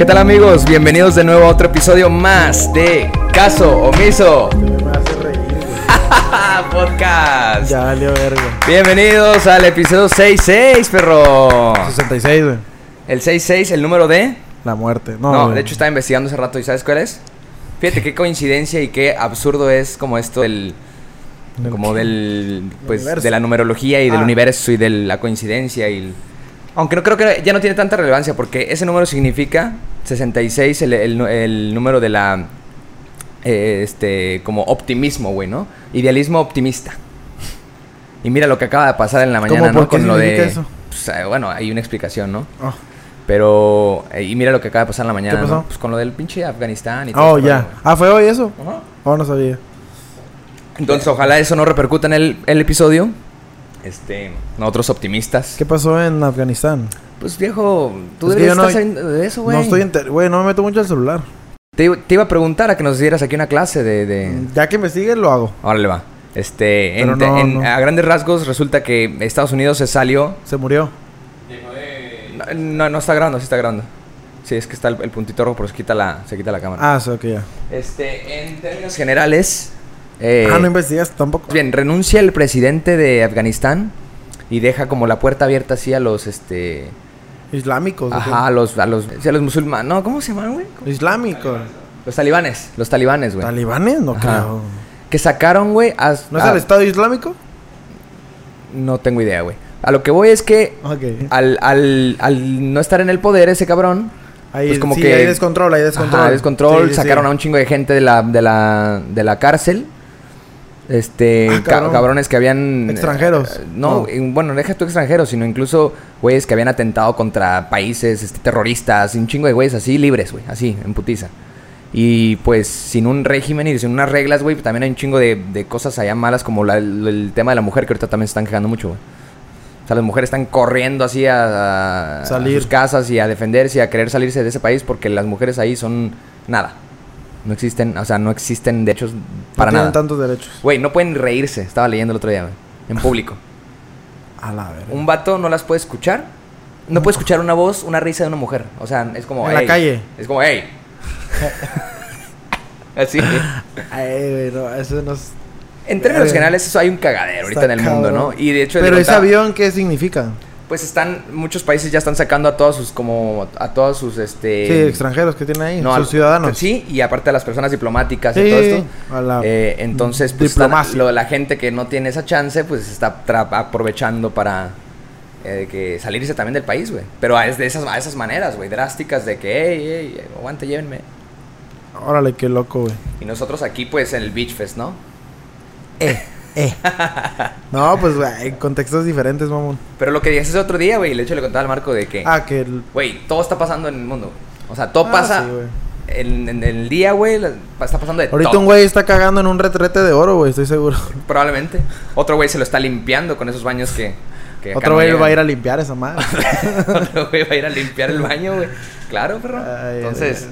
¿Qué tal amigos? Bienvenidos de nuevo a otro episodio más de Caso Omiso. Podcast. Ya valió verga. Bienvenidos al episodio 66, perro. 66, güey. El 66, el número de... La muerte. No, No, de hecho estaba investigando hace rato y ¿sabes cuál es? Fíjate qué coincidencia y qué absurdo es como esto del... ¿Del Como del... Pues de la numerología y del Ah. universo y de la coincidencia y... el- Aunque no creo que ya no tiene tanta relevancia porque ese número significa 66, el, el el número de la... eh, este, como optimismo, güey, ¿no? Idealismo optimista. Y mira lo que acaba de pasar en la ¿Cómo? mañana, ¿no? ¿Por qué Con lo de... eso? pues, eh, bueno, hay una explicación, ¿no? Oh, Pero... eh, y mira lo que acaba de pasar en la mañana, pasó? ¿no? Pues con lo del pinche Afganistán y todo Oh, este ya. Ah, ¿fue hoy eso? Ajá. Oh, no sabía. Entonces, ojalá eso no repercuta en el, el episodio. Este, nosotros optimistas. ¿Qué pasó en Afganistán? Pues viejo, tú Es que deberías yo no- estar de eso, güey. No estoy enter... Güey, no me meto mucho al celular. te, iba- te iba a preguntar a que nos dieras aquí una clase de... de... Ya que investigue, lo hago. Órale, va. Este, en- Pero no, en- no. a grandes rasgos resulta que Estados Unidos se salió... Se murió. No, no, no está grabando, sí está grabando. Sí, es que está el, el puntito rojo, pero se quita la, se quita la cámara. Ah, sí, ok, ya. Este, en términos generales... eh, ah, no investigas tampoco. Bien, renuncia el presidente de Afganistán y deja como la puerta abierta así a los, este... Islámicos. Ajá, a los, a los, a los musulmanes. No, ¿cómo se llaman, güey? Islámicos. Los talibanes, los talibanes, güey. ¿Talibanes? No Ajá. creo. Que sacaron, güey, a- ¿No es a- el Estado Islámico? No tengo idea, güey. A lo que voy es que al, al, al no estar en el poder ese cabrón, Ahí, pues como sí, que- hay descontrol, hay descontrol. Ajá, descontrol, Sí, sí, sacaron sí. a un chingo de gente de la, de la, de la cárcel. Este, Ah, cabrón. cabrones que habían... Extranjeros. eh, no, No. bueno, deja tú extranjeros, sino incluso güeyes que habían atentado contra países este, terroristas, un chingo de güeyes así libres, güey, así, en putiza. Y pues sin un régimen y sin unas reglas, güey, también hay un chingo de, de cosas allá malas como la- el, el tema de la mujer que ahorita también se están quejando mucho, güey. O sea, las mujeres están corriendo así a, a- Salir. a sus casas y a defenderse y a querer salirse de ese país porque las mujeres ahí son nada. No existen, o sea, no existen derechos para no tienen nada. tantos derechos. Güey, no pueden reírse. Estaba leyendo el otro día. En público. A la verga. Un vato no las puede escuchar. No puede escuchar una voz, una risa de una mujer. O sea, es como. En la calle. Es como, hey. Así. Ay, güey, no, eso no es... En términos generales, eso hay un cagadero ahorita en el mundo, ¿no? Y de hecho, Pero ese contaba- avión, ¿qué significa? Pues están. Muchos países ya están sacando a todos sus. Como. A todos sus. Este. Sí, extranjeros que tienen ahí, no, sus ciudadanos. Sí, y aparte a las personas diplomáticas y Sí, todo esto. a la Eh, entonces, pues están- lo- la gente que no tiene esa chance, pues está aprovechando para eh, que salirse también del país, güey. Pero es de esas, a esas maneras, güey, drásticas de que, hey, hey, aguante, llévenme. Órale, qué loco, güey. Y nosotros aquí, pues, en el Beach Fest, ¿no? Eh, eh. no, pues, en contextos diferentes, mamón. Pero lo que dije ese otro día, güey, de hecho le contaba al Marco de que, Ah, que el... güey, todo está pasando en el mundo. O sea, todo Ah, pasa sí, en, en el día, güey, está pasando de Ahorita un güey está cagando en un retrete de oro, güey, estoy seguro. Probablemente. Otro güey se lo está limpiando con esos baños que... que Otro no güey llegan. va a ir a limpiar esa madre. Otro güey va a ir a limpiar el baño, güey. Claro, perro. Ay, Entonces,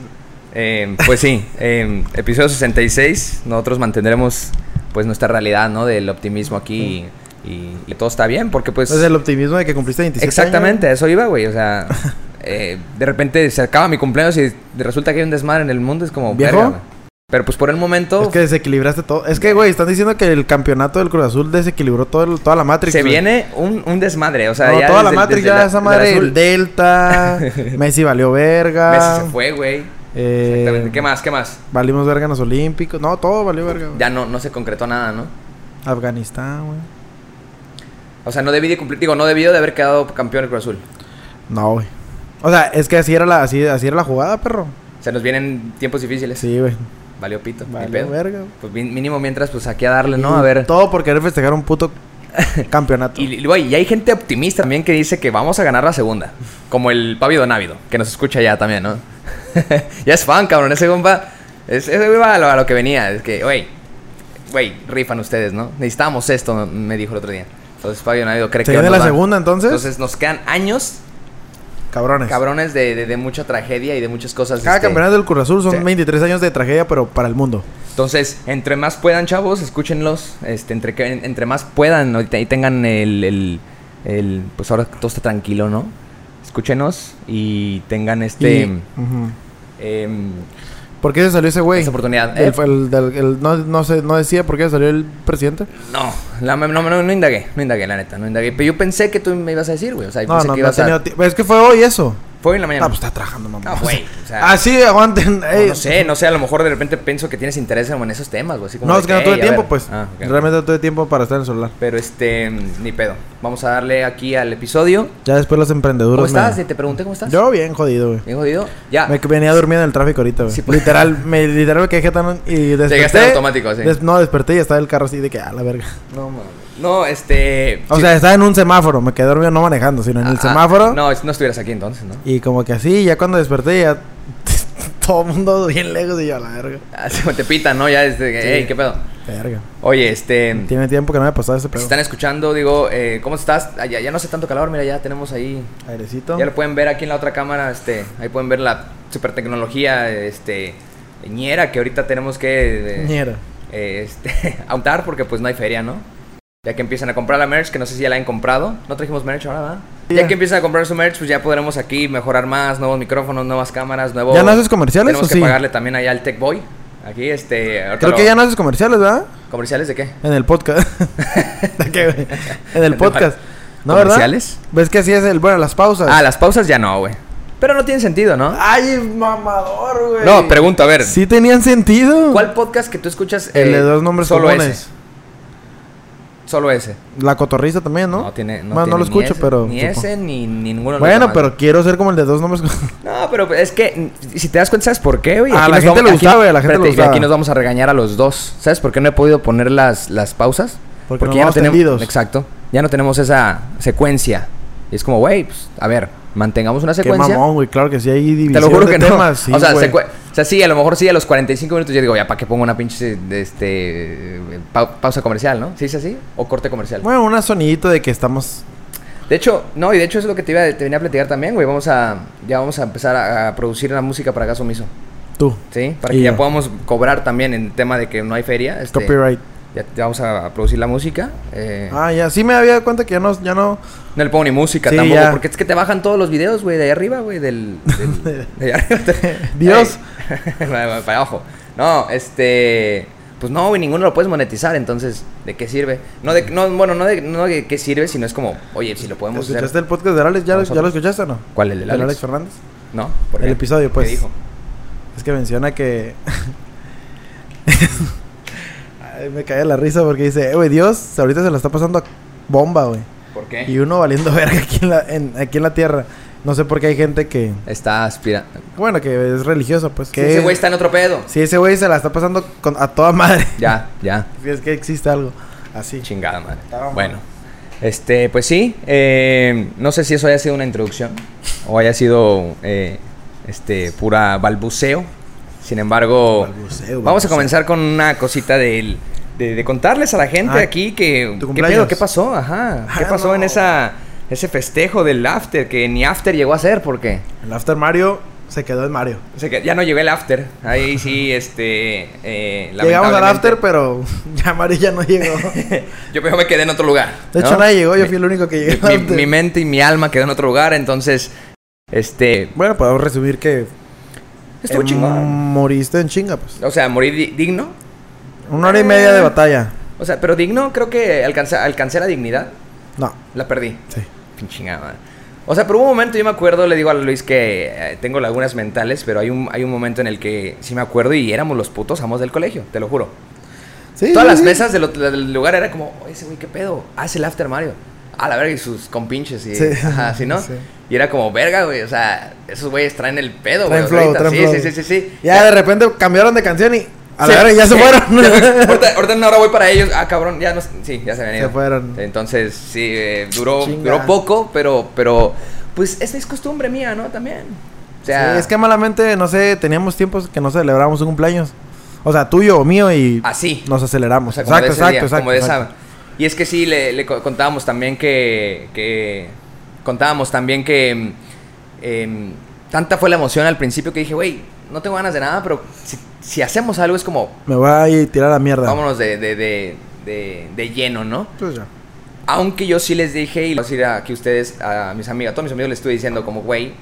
eh, pues sí, eh, episodio 66, nosotros mantendremos pues nuestra realidad, ¿no? Del optimismo aquí y, y- y todo está bien, porque pues... Es el optimismo de que cumpliste 27 exactamente, años. eso iba, güey. O sea, eh, de repente se acaba mi cumpleaños y resulta que hay un desmadre en el mundo, es como... ¿Viejo? verga. Pero pues por el momento... Es que desequilibraste todo. Es que, güey, están diciendo que el campeonato del Cruz Azul desequilibró todo el- toda la Matrix. se güey. viene un, un desmadre, o sea, no, ya toda la Matrix, ya la- esa del madre, azul, el Delta, Messi valió verga. Messi se fue, güey. Eh, Exactamente. ¿Qué más? ¿Qué más? Valimos verga en los Olímpicos. No, todo valió verga. güey. Ya no, no se concretó nada, ¿no? Afganistán, güey. O sea, no debí de cumplir, digo, no debió de haber quedado campeón el Cruz Azul. No, güey. O sea, es que así era la, así, así era la jugada, perro. Se nos vienen tiempos difíciles. Sí, güey. Valió pito. ni Valió pedo. verga. Pues mínimo mientras, pues aquí a darle, ¿no? A ver. Todo por querer festejar un puto campeonato. Y, y, güey, y hay gente optimista también que dice que vamos a ganar la segunda. Como el Pablo Donávido, que nos escucha ya también, ¿no? ya es fan, cabrón. Ese compa. es- Ese güey va a lo, a lo que venía. Es que, güey. Güey, rifan ustedes, ¿no? Necesitamos esto, me dijo el otro día. Entonces Pablo Donávido cree ¿Se que. viene nos la segunda entonces? Entonces nos quedan años, Cabrones. cabrones, de, de- de mucha tragedia y de muchas cosas. Cada este, campeonato del Cruz Azul son sí. 23 años de tragedia, pero para el mundo. Entonces, entre más puedan, chavos, escúchenlos. Este, entre, que, entre más puedan ¿no? y te- y tengan el, el, el- Pues ahora todo está tranquilo, ¿no? escúchenos y tengan este... Y- ujú. em, ¿Por qué se salió ese güey? esa oportunidad. El- ¿Eh? el- del- el- no, no, sé, no decía por qué salió el presidente. No, la- no, no, no indagué, no indagué, la neta, no indagué. Pero yo pensé que tú me ibas a decir, güey. O sea, yo No, pensé no, que no ibas a... tenido tiempo. Es que fue hoy eso. Fue hoy en la mañana. Ah, pues está trabajando, mamá. No, güey, o sea- Ah, sí, aguanten. No, ey. no sé, no sé, a lo mejor de repente pienso que tienes interés en esos temas, güey. Así No, es que no "Ey, tuve a tiempo, ver". pues. Ah. Realmente no tuve tiempo para estar en el celular. Pero este, ni pedo. Vamos a darle aquí al episodio. Ya después los emprendedores. ¿Cómo estás? me- Te pregunté cómo estás. Yo bien jodido, güey. Bien jodido. Ya. Me venía durmiendo en el tráfico ahorita, güey. Sí, pues. Literal, me literal me quedé tan y desperté. Llegaste automático, sí. des- no, desperté y estaba el carro así de que a la verga. No, mames. No, este. O sí. sea, estaba en un semáforo, me quedé dormido no manejando, sino en el Ah, semáforo. No, no estuvieras aquí entonces, ¿no? Y como que así, ya cuando desperté ya todo el mundo bien lejos y yo a la verga. Así como te pitan, ¿no? Ya que, Sí. hey, ¿qué pedo? Verga. Oye, este. Tiene tiempo que no me pasaba ese Si pedo. están escuchando, digo, eh, ¿cómo estás? Ah, ya, ya no hace tanto calor, mira, ya tenemos ahí. Airecito. Ya lo pueden ver aquí en la otra cámara, este, ahí pueden ver la super tecnología, este, ñera que ahorita tenemos que, eh, Ñera. eh, este, autar porque pues no hay feria, ¿no? Ya que empiezan a comprar la merch, que no sé si ya la han comprado. No trajimos merch ahora, ¿verdad? Ya que empiezan a comprar su merch, pues ya podremos aquí mejorar más, nuevos micrófonos, nuevas cámaras, nuevos... ¿Ya no haces comerciales Tenemos o que sí? pagarle también allá al Tech Boy. Aquí, este... Creo lo- que ya no haces comerciales, ¿verdad? ¿Comerciales de qué? En el podcast. ¿De qué, güey? En el ¿De podcast. ¿No, verdad? ¿Comerciales? ¿Ves que así es el, bueno, las pausas? Ah, las pausas ya no, güey. Pero no tiene sentido, ¿no? Ay, mamador, güey. No, pregunto, a ver. Sí tenían sentido. ¿Cuál podcast que tú escuchas? El de eh, dos nombres solo comunes. ese? Solo ese. La cotorriza también, ¿no? No, tiene. No, Bueno, no lo escucho, ese, pero. Ni supongo. ese ni, ni ninguno de los Bueno, demás. pero quiero ser como el de dos nombres. No, pero es que si te das cuenta, ¿sabes por qué, güey? A la gente le güey, a la gente le espérate, gustaba. Aquí nos vamos a regañar a los dos. ¿Sabes por qué no he podido poner las, las pausas? Porque nos ya no tenemos. Exacto. Ya no tenemos esa secuencia. Y es como, güey, pues, a ver, mantengamos una Qué secuencia. mamón, güey. Claro que sí hay división Te lo juro de que no. temas. Sí, o, sea, o sea, sí, a lo mejor sí, a los 45 minutos yo digo, ya, ¿para qué pongo una pinche este, pau- pausa comercial, no? ¿Sí es así? ¿O corte comercial? Bueno, un sonidito de que estamos. De hecho, no, y de hecho es lo que te, iba, te venía a platicar también, güey. Vamos a, ya vamos a empezar a, a producir la música para Gaso Miso, Tú. ¿sí? Para Y que ya podamos cobrar también en tema de que no hay feria. este, Copyright. Ya, vamos a, producir la música. Eh, Ah, ya. Sí me había dado cuenta que ya no. Ya no... No le pongo ni música Sí, tampoco, ya. porque es que te bajan todos los videos, güey, de ahí arriba, güey, del... del- de allá arriba. Dios. Para abajo. No, este... Pues no, güey, ninguno lo puedes monetizar, entonces, ¿de qué sirve? No, de, no bueno, no de, no de qué sirve, sino es como, oye, si lo podemos hacer... ¿Escuchaste el podcast de Alex? ¿Ya, lo- ¿Ya lo escuchaste o no? ¿Cuál, el del ¿El Alex? Fernández? No, ¿por El qué? episodio, ¿Qué pues. dijo? Es que menciona que. Me cae la risa porque dice, eh, güey, Dios ahorita se la está pasando a bomba, güey. ¿Por qué? Y uno valiendo verga aquí en, la, en- aquí en la tierra. No sé por qué hay gente que. Está aspirando. Bueno, que es religiosa, pues. Que ese güey está en otro pedo. Si ese güey se la está pasando con- a toda madre. Ya, ya. Si es que existe algo así. Chingada madre. Bueno, este, pues sí. eh, no sé si eso haya sido una introducción o haya sido eh, este pura balbuceo. Sin embargo, vamos a comenzar con una cosita del- de, de contarles a la gente Ah, aquí que qué pedo, qué pasó, ajá, qué Ah, pasó en esa ese festejo del after que ni after llegó a ser porque El After Mario se quedó en Mario. ya no llegó el after. Ahí sí, este, eh, Llegamos al After, pero ya Mario ya no llegó. Yo me quedé en otro lugar. De hecho, ¿no? nadie llegó, yo fui el único que llegué mi mente y mi alma quedó en otro lugar, entonces, este, Bueno, podemos resumir que estuvo eh, chingón. moriste en chinga, pues. O sea, di- digno. Una hora y media de batalla. O sea, pero digno, creo que alcancé, alcancé la dignidad. No, La perdí. sí. Pinche chingada, madre. O sea, pero hubo un momento, yo me acuerdo, le digo a Luis que eh, tengo lagunas mentales, pero hay un, hay un momento en el que sí me acuerdo y éramos los putos amos del colegio, te lo juro. Sí, Todas sí, las sí. mesas del, del lugar era como, "Oye, ese güey, ¿qué pedo? Es el After Mario. Ah, la verga, y sus compinches y... Sí. Ajá, ¿sí, no? Sí. Y era como, verga, güey, o sea, esos güeyes traen el pedo, güey. Traen flow, sí, sí, sí, sí, sí. Ya de repente cambiaron de canción y a la verga ya se fueron. Ya, ahorita, ahorita en una hora voy para ellos. Ah, cabrón, ya no... Sí, ya se habían Se ido. fueron. Entonces, sí, eh, duró, Chinga. duró poco, pero, pero... Pues esa es costumbre mía, ¿no? También. O sea... Sí, es que malamente, no sé, teníamos tiempos que no celebrábamos un cumpleaños. O sea, tuyo o mío y Así. nos O aceleramos. sea, como exacto, de ese exacto, día, exacto, como de exacto. esa- Y es que sí, le, le co- contábamos también que, que... Contábamos también que... em, tanta fue la emoción al principio que dije, güey, no tengo ganas de nada, pero si, si hacemos algo es como... Me voy a ir a tirar la mierda. Vámonos de, de, de, de, de lleno, ¿no? Pues ya. Aunque yo sí les dije, y lo voy a decir a que ustedes, a mis amigos, a todos mis amigos les estuve diciendo como, güey,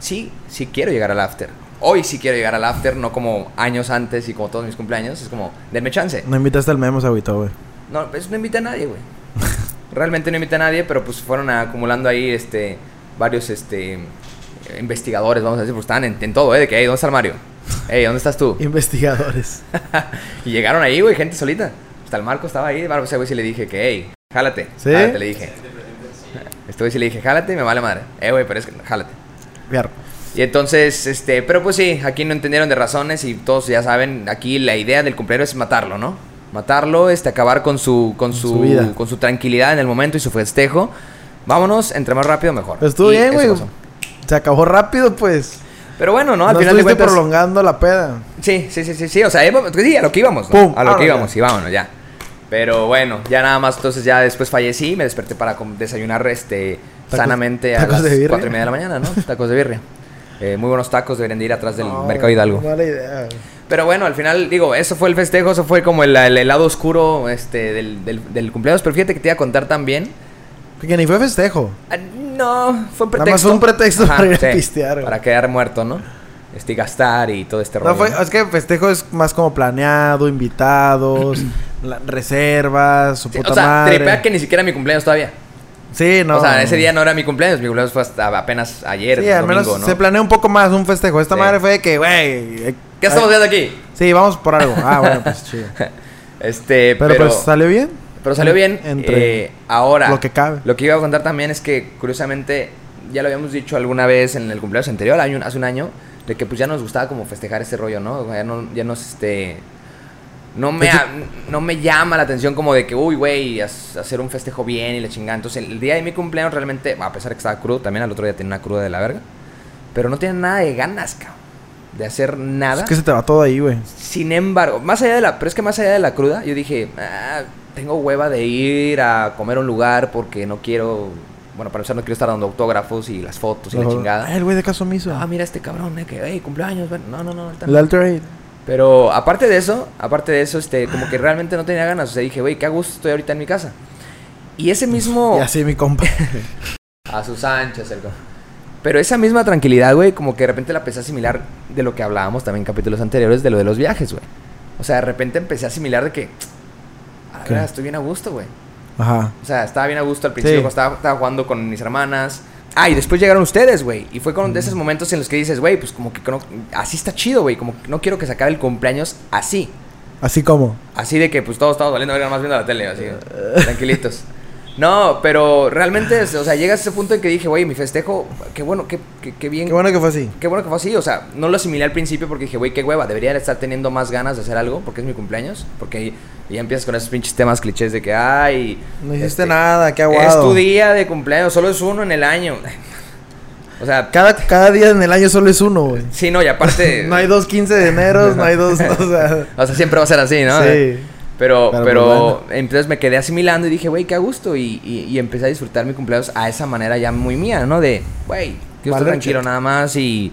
sí, sí quiero llegar al after. Hoy sí quiero llegar al after, no como años antes y como todos mis cumpleaños. Es como, denme chance. No invitaste al memo, se agüitó, güey. No, pues no invité a nadie, güey. Realmente no invité a nadie, pero pues fueron acumulando ahí, este, varios, este, investigadores, vamos a decir, porque estaban en, en todo, ¿eh? De que, hey, ¿dónde está el Mario? Hey, ¿dónde estás tú? Investigadores. y llegaron ahí, güey, gente solita. Hasta el Marco estaba ahí, ese güey sí le dije que, hey, jálate. ¿Sí? Jálate, le dije. Este güey sí le dije, jálate, me vale madre. Eh, güey, pero es que, jálate. Fierro. Y entonces, este, pero pues sí, aquí no entendieron de razones y todos ya saben, aquí la idea del cumpleaños es matarlo, ¿no? Matarlo, este, acabar con su, con su, su vida. con su tranquilidad en el momento y su festejo. Vámonos, entre más rápido mejor. Estuvo bien, güey. Se acabó rápido, pues. Pero bueno, ¿no? Al no final de cuentas. prolongando la peda. Sí, sí, sí, sí, sí. O sea, íbamos- sí, a lo que íbamos, ¿no? Pum, a lo que vámonos íbamos ya. y vámonos ya. Pero bueno, ya nada más, entonces ya después fallecí, me desperté para desayunar este Tacos- sanamente a las cuatro y media de la mañana, ¿no? Tacos de birria. Eh, muy buenos tacos, deberían de ir atrás del No, Mercado Hidalgo. Mala idea. Pero bueno, al final, digo, eso fue el festejo, eso fue como el, el lado oscuro este, del, del, del cumpleaños. Pero fíjate que te iba a contar también. Que ni fue festejo. Ah, No, fue un Nada pretexto. más fue un pretexto para ir a pistear. Para quedar muerto, ¿no? Este, gastar y todo este No, rollo. fue, ¿no? es que festejo es más como planeado, invitados, la- reservas, su Sí, puta o sea, madre. tripea que ni siquiera mi cumpleaños todavía. Sí, no. O sea, ese día no era mi cumpleaños, mi cumpleaños fue hasta apenas ayer, Sí, al menos ¿no? se planea un poco más un festejo. Esta Sí. madre fue de que, güey. eh, ¿Qué estamos viendo aquí? Sí, vamos por algo. Ah, bueno, pues chido. Este, Pero, pero, pues salió bien. pero salió bien. Entre eh, ahora, lo que cabe. Lo que iba a contar también es que, curiosamente, ya lo habíamos dicho alguna vez en el cumpleaños anterior, hace un año, de que pues ya nos gustaba como festejar ese rollo, ¿no? Ya, no, ya nos, este... No me, no me llama la atención como de que, uy, güey, hacer un festejo bien y la chingada. Entonces, el día de mi cumpleaños realmente, a pesar de que estaba crudo, también al otro día tenía una cruda de la verga. Pero no tenía nada de ganas, cabrón. De hacer nada. Es que se te va todo ahí, güey. Sin embargo, más allá de la, pero es que más allá de la cruda, yo dije, "Ah, tengo hueva de ir a comer a un lugar porque no quiero, bueno, para empezar no quiero estar dando autógrafos y las fotos y la Ah, chingada. el güey de caso omiso. Ah, mira este cabrón, eh, que, hey, cumpleaños, ven". no, no, no, el no. Alterate. Pero aparte de eso, aparte de eso, este, como que realmente no tenía ganas, o sea, dije, güey, qué a gusto estoy ahorita en mi casa. Y ese mismo... Y así mi compa. A sus anchas, el Pero esa misma tranquilidad, güey, como que de repente la empecé a asimilar de lo que hablábamos también en capítulos anteriores, de lo de los viajes, güey. O sea, de repente empecé a asimilar de que, a la ¿Qué? verdad, estoy bien a gusto, güey. Ajá. O sea, estaba bien a gusto al principio, Sí. estaba jugando con mis hermanas. Ah, y después llegaron ustedes, güey. Y fue con de esos momentos en los que dices, güey, pues como que no- así está chido, güey. Como que no quiero que se acabe el cumpleaños así. Así como. Así de que pues todos estamos valiendo verga más viendo la tele, así, tranquilitos. No, pero realmente, es- o sea, llega a ese punto en que dije, güey, mi festejo, qué bueno, qué, qué, qué bien. Qué bueno que fue así. Qué bueno que fue así, o sea, no lo asimilé al principio porque dije, güey, qué hueva, debería estar teniendo más ganas de hacer algo porque es mi cumpleaños, porque ya empiezas con esos pinches temas clichés de que, ay, No hiciste este, nada, qué es aguado. tu día de cumpleaños, solo es uno en el año. O sea, Cada, cada día en el año solo es uno, güey. sí, no, y aparte... no hay dos 15 de enero, no hay dos. O sea. O sea, siempre va a ser así, ¿no? Sí. Pero, Pero, pero, entonces me quedé asimilando y dije, güey, qué a gusto. Y, y, y empecé a disfrutar mi cumpleaños a esa manera ya muy mía, ¿no? De, güey, estar Vale, tranquilo nada más y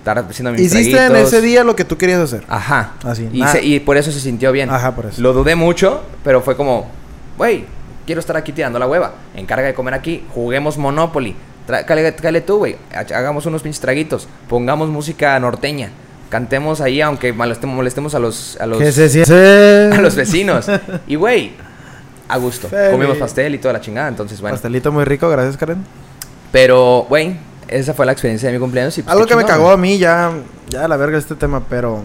estar haciendo mis Hiciste en ese día lo que tú querías hacer. Ajá. Así, Y, se- y por eso se sintió bien. Ajá, por eso. Lo dudé mucho, pero fue como, güey, quiero estar aquí tirando la hueva. Encarga de comer aquí, juguemos Monopoly. Tra- cáele tú, güey. Ha- Hagamos unos pinches traguitos. Pongamos música norteña. Cantemos ahí, aunque molestemos, molestemos a los, a los, se a los vecinos. Y, güey, a gusto. Feliz. Comimos pastel y toda la chingada, entonces, bueno. Pastelito muy rico, gracias, Karen. Pero, güey, esa fue la experiencia de mi cumpleaños. Y, pues, Algo que me cagó a mí, ya, ya a la verga este tema, pero.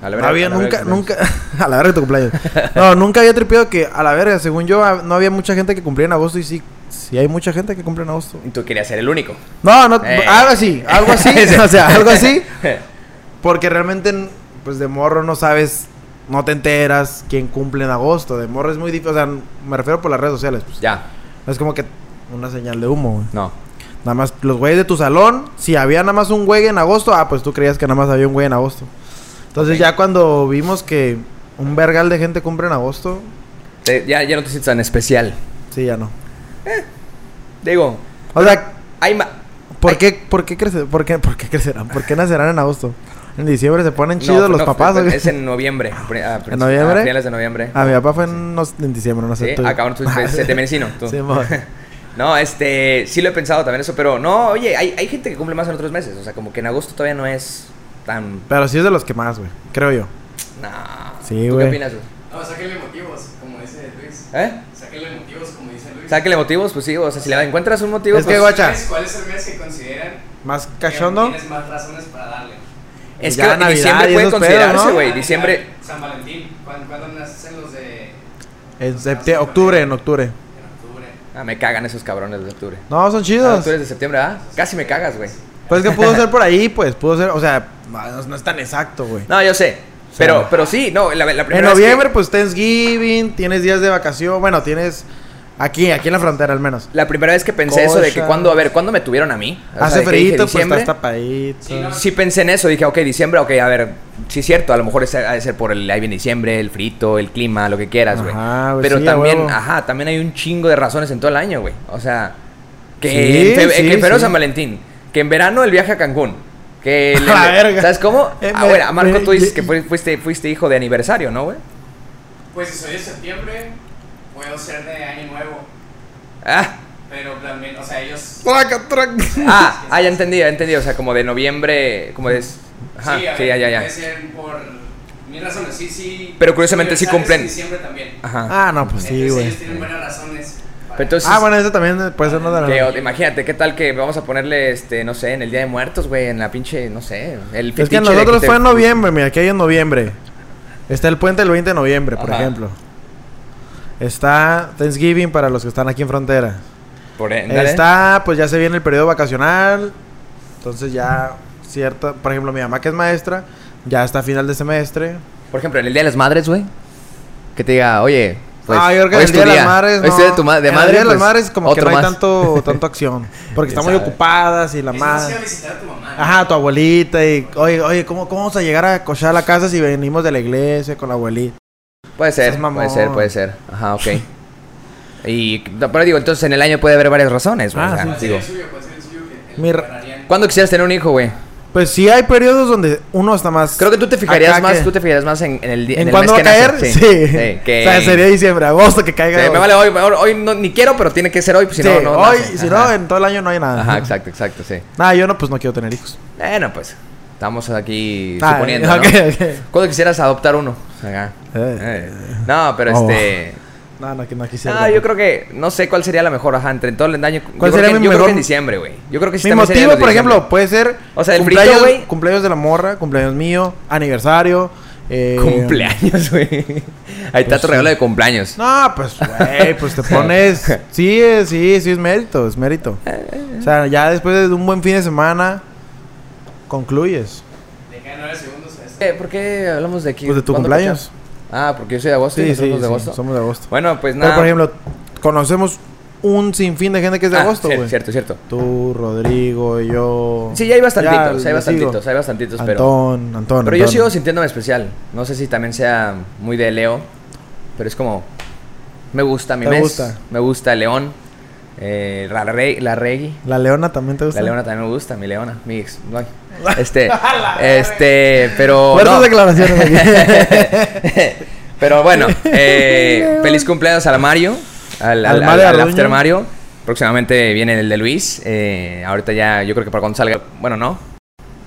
A la No verga, había a la verga, nunca, cumpleaños. nunca. a la verga tu cumpleaños. No, nunca había tripeado que a la verga, según yo, no había mucha gente que cumplía en agosto y sí, sí hay mucha gente que cumple en agosto. Y tú querías ser el único. No, no, Eh. algo así, algo así, Sí. o sea, algo así. Porque realmente, pues de morro no sabes, no te enteras quién cumple en agosto. De morro es muy difícil, o sea, me refiero por las redes sociales. Pues. ya, Es como que una señal de humo, güey. no. Nada más los güeyes de tu salón, si había nada más un güey en agosto, ah, pues tú creías que nada más había un güey en agosto. Entonces ya cuando vimos que un vergal de gente cumple en agosto, ya, ya no te sientes tan especial. sí, ya no. Digo, O sea, hay ¿por Ay. qué, por qué, por qué, por qué crecerán? ¿Por qué nacerán en agosto? En diciembre se ponen No, chidos los no, papás. ¿o qué? Es en noviembre. a principi- noviembre? A finales de noviembre. A mi papá fue en, no- en diciembre, no sé Sí, tú. ah, cabrón, tú. Sí. No, este, sí lo he pensado también eso, pero no, oye, hay, hay gente que cumple más en otros meses, o sea, como que en agosto todavía no es tan... Pero sí es de los que más, güey. Creo yo. Nah. Sí, ¿Tú güey. qué opinas, güey? No, sáquenle motivos, como dice Luis. ¿Eh? Sáquenle motivos, como dice Luis. Sáquele motivos, pues sí, o sea, si le encuentras un motivo, Es pues... que, guacha. ¿Cuál es- ¿Cuál es el mes que consideran Más cachondo. tienes más razones para darle? Es Ya que Navidad diciembre puede considerarse, güey, Ah, diciembre... San Valentín. ¿Cuándo, cuándo nacen los de En septiembre, octubre, en octubre. en octubre? Ah, me cagan esos cabrones de octubre. No, son Ah, chidos. tú eres de septiembre, ¿ah? Casi me cagas, güey. Pues es que pudo ser por ahí, pues. Pudo ser, o sea, no, no es tan exacto, güey. No, yo sé. sea, Pero, pero sí, no, la, la primera En vez que- noviembre, pues Thanksgiving, tienes días de vacación. Bueno, tienes aquí, aquí en la frontera al menos. La primera vez que pensé eso de que cuando, a ver, ¿cuándo me tuvieron a mí? O Hace frío, pues diciembre. estás tapadito. Sí, no. Sí pensé en eso, dije, ok, diciembre, ok, a ver, sí es cierto, a lo mejor es, ha de ser por el ahí viene diciembre, el frito, el clima, lo que quieras, güey. Pero sí, también, huevo. ajá, también hay un chingo de razones en todo el año, güey. O sea, que Sí, en, fe- sí, que en febrero sí. San Valentín, que en verano el viaje a Cancún. Que le- La verga. ¿Sabes cómo? Eh, ah, bueno, a Marco me- tú dices que fui- fuiste, fuiste hijo de aniversario, ¿no, güey? Pues si soy de septiembre, puedo ser de año nuevo. Ah, Pero también, o sea, ellos. Traca, traca. ah, ah, ya entendí, ya entendí. O sea, como de noviembre, como de... Ajá, sí, a sí, ver, ya, ya, ya. Puede ser por mil razones, sí, sí. Pero curiosamente sí cumplen. En diciembre también. Ajá. Ah, no, pues sí, Entonces güey. ellos tienen buenas razones. entonces... Ah, bueno, eso también puede ser una de las. imagínate, ¿qué tal que vamos a ponerle, este, no sé, en el Día de Muertos, güey, en la pinche, no sé, el Es que nosotros te- fue en noviembre, mira, aquí hay en noviembre. Está el puente del 20 de noviembre, por Ajá. ejemplo. Está Thanksgiving para los que están aquí en frontera. Por. Está, pues ya se viene el periodo vacacional. Entonces ya cierta, por ejemplo, mi mamá que es maestra, ya está a final de semestre. Por ejemplo, en el Día de las Madres, güey, que te diga, oye, pues, ah, yo creo que hoy el día de las madres, no. de tu ma- de En madre, el día de las pues, madres como que no hay más. tanto, tanto acción, porque ¿Quién están muy ocupadas y la madre. a visitar a tu mamá. ¿no? Ajá, tu abuelita y oye, oye, ¿cómo, cómo vamos a llegar a cochar la casa si venimos de la iglesia con la abuelita? Puede ser, puede ser, puede ser. Ajá, ok. Y, pero digo, entonces en el año puede haber varias razones, güey. Ah, o sea, sí. ¿Cuál digo. ¿Cuándo quisieras tener un hijo, güey? Pues sí hay periodos donde uno está más Creo que tú te fijarías más, que- tú te fijarías más en, en el día ¿En el cuándo va a caer? nace. Sí. que O sea, sería diciembre, agosto que caiga. Sí, me vale hoy, hoy, hoy no, ni quiero, pero tiene que ser hoy, pues si Sí, no, no hoy, nace. si Ajá. no, en todo el año no hay nada. Ajá, exacto, exacto, sí. Nada, yo no, pues no quiero tener hijos. Bueno, pues, estamos aquí Ah, suponiendo, ok, ¿no? ok. ¿Cuándo quisieras adoptar uno? Acá. Eh. Eh. No, pero Oh. este... No, no, que no quisiera. Ah, yo creo que... No sé cuál sería la mejor, ajá, entre todo el año... ¿Cuál yo creo sería que, mi yo creo que en diciembre, güey. Yo creo que sí Mi motivo, por diciembre. ejemplo, puede ser O sea, el cumpleaños, frito, güey. cumpleaños de la morra, cumpleaños mío, aniversario. Eh, Cumpleaños, güey. Ahí está Pues tu regalo de cumpleaños. No, pues, güey, pues te pones. Sí, eh, sí, sí, es mérito, es mérito. O sea, ya después de un buen fin de semana, concluyes. Le quedan nueve segundos. Eh, ¿Por qué hablamos de aquí? Pues de tu ¿Cuándo cumpleaños. fecha? Ah, porque yo soy de agosto y nosotros sí, de sí, agosto. somos de agosto. Bueno, pues Pero, nada. por ejemplo, conocemos un sinfín de gente que es de Ah, agosto, güey. Cierto, cierto. Tú, Rodrigo, yo. Sí, ya hay bastantitos, Ya, hay bastantitos, hay bastantitos, pero... Antón, Antón. Pero yo sigo sintiéndome especial. No sé si también sea muy de Leo, pero es como... Me gusta mi ¿Te mes. gusta? Me gusta el león. Eh, la, re, la reggae. ¿La leona también te gusta? La leona también me gusta, mi leona, mi ex. ay. Este, este, pero... Fuertes no. declaraciones aquí. Pero bueno, eh, feliz cumpleaños al Mario, al, Al al, Mario al-. After Mario. Próximamente viene el de Luis. eh, ahorita ya, yo creo que para cuando salga, bueno, no.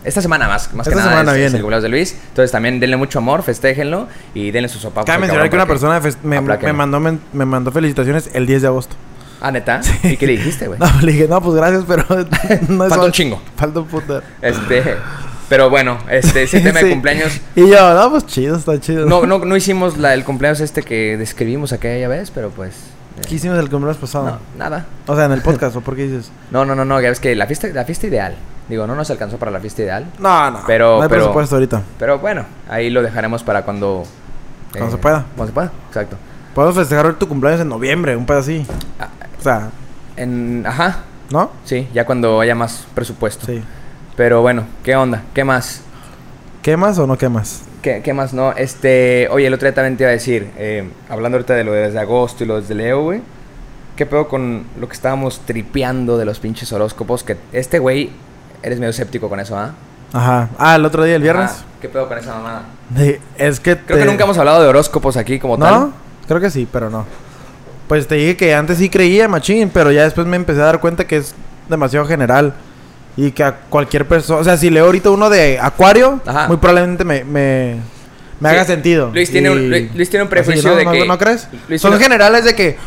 Esta semana más, más que Esta nada semana es, es viene. el cumpleaños de Luis. Entonces también denle mucho amor, festéjenlo y denle su sopa. Cabe mencionar que una persona me, me mandó, me, me mandó felicitaciones el 10 de agosto. Ah, neta. ¿Y qué le dijiste, güey? No, le dije, no, pues gracias, pero no es Falta un chingo. Falta un puto. Este, pero bueno, este, ese tema de cumpleaños. Y yo, no, pues chido, está chido. No, no, no hicimos la, el cumpleaños este que describimos aquella vez, pero pues. eh, ¿Qué hicimos el cumpleaños pasado? no, nada. O sea, en el podcast, ¿o por qué dices? No, no, no, no, ya ves que la fiesta, la fiesta ideal. Digo, no nos alcanzó para la fiesta ideal. No, no. Pero- no hay pero- presupuesto ahorita. Pero bueno, ahí lo dejaremos para cuando. eh, Cuando se pueda. Cuando se pueda, exacto. Podemos festejar tu cumpleaños en noviembre, un pedo así. Ah, O sea, en, ajá, ¿no? sí, ya cuando haya más presupuesto. Sí. Pero bueno, ¿qué onda? ¿Qué más? ¿Quemas o no quemas? ¿Qué, qué más no? Este, oye, el otro día también te iba a decir, eh, hablando ahorita de lo de desde agosto y lo desde Leo, güey. ¿Qué pedo con lo que estábamos tripeando de los pinches horóscopos? Que este güey, eres medio escéptico con eso, ¿ah? Ajá. Ah, el otro día, el viernes. Ajá. ¿Qué pedo con esa mamada? Sí, es que Creo te- que nunca hemos hablado de horóscopos aquí como ¿No? tal. Creo que sí, pero no. Pues te dije que antes sí creía, machín, pero ya después me empecé a dar cuenta que es demasiado general. Y que a cualquier persona... O sea, si leo ahorita uno de Acuario, Ajá. muy probablemente me, me, me Sí. haga sentido. Luis tiene un- Luis- Luis tiene un prejuicio ¿no? de ¿No- que- ¿No crees? Luis Son generales de que...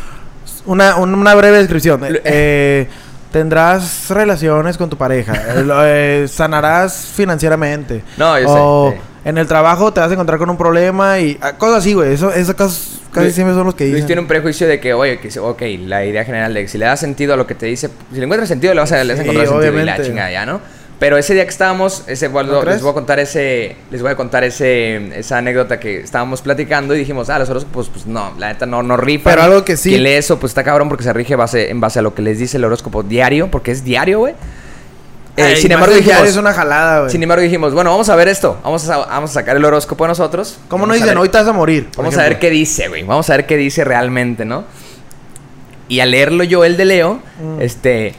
Una, un- una breve descripción. Lu- Eh, tendrás relaciones con tu pareja. Eh, eh, sanarás financieramente. No, yo o sé. sí. en el trabajo te vas a encontrar con un problema y ah, cosas así, güey. Eso, casos casi Luis- siempre son los que dicen. Luis tiene un prejuicio de que, oye, que, ok, la idea general de que si le das sentido a lo que te dice, si le encuentras sentido, le vas a, le vas a Sí, encontrar sentido y la obviamente. chingada ya, ¿no? Pero ese día que estábamos, ese, ¿No crees? les voy a contar ese, les voy a contar ese, esa anécdota que estábamos platicando y dijimos, ah, los horóscopos, pues no, la neta no, no rifan. Pero algo que sí- Quien lee eso, pues está cabrón porque se rige base, en base a lo que les dice el horóscopo diario, porque es diario, güey. Eh, Ay, sin embargo, dijimos, es una jalada, güey. sin embargo, dijimos, bueno, vamos a ver esto, vamos a, vamos a sacar el horóscopo nosotros. ¿Cómo no a dicen? ver- te vas a morir. Vamos a ver qué dice, güey. Vamos a ver qué dice realmente, ¿no? Y al leerlo yo, el de Leo, Mm. este,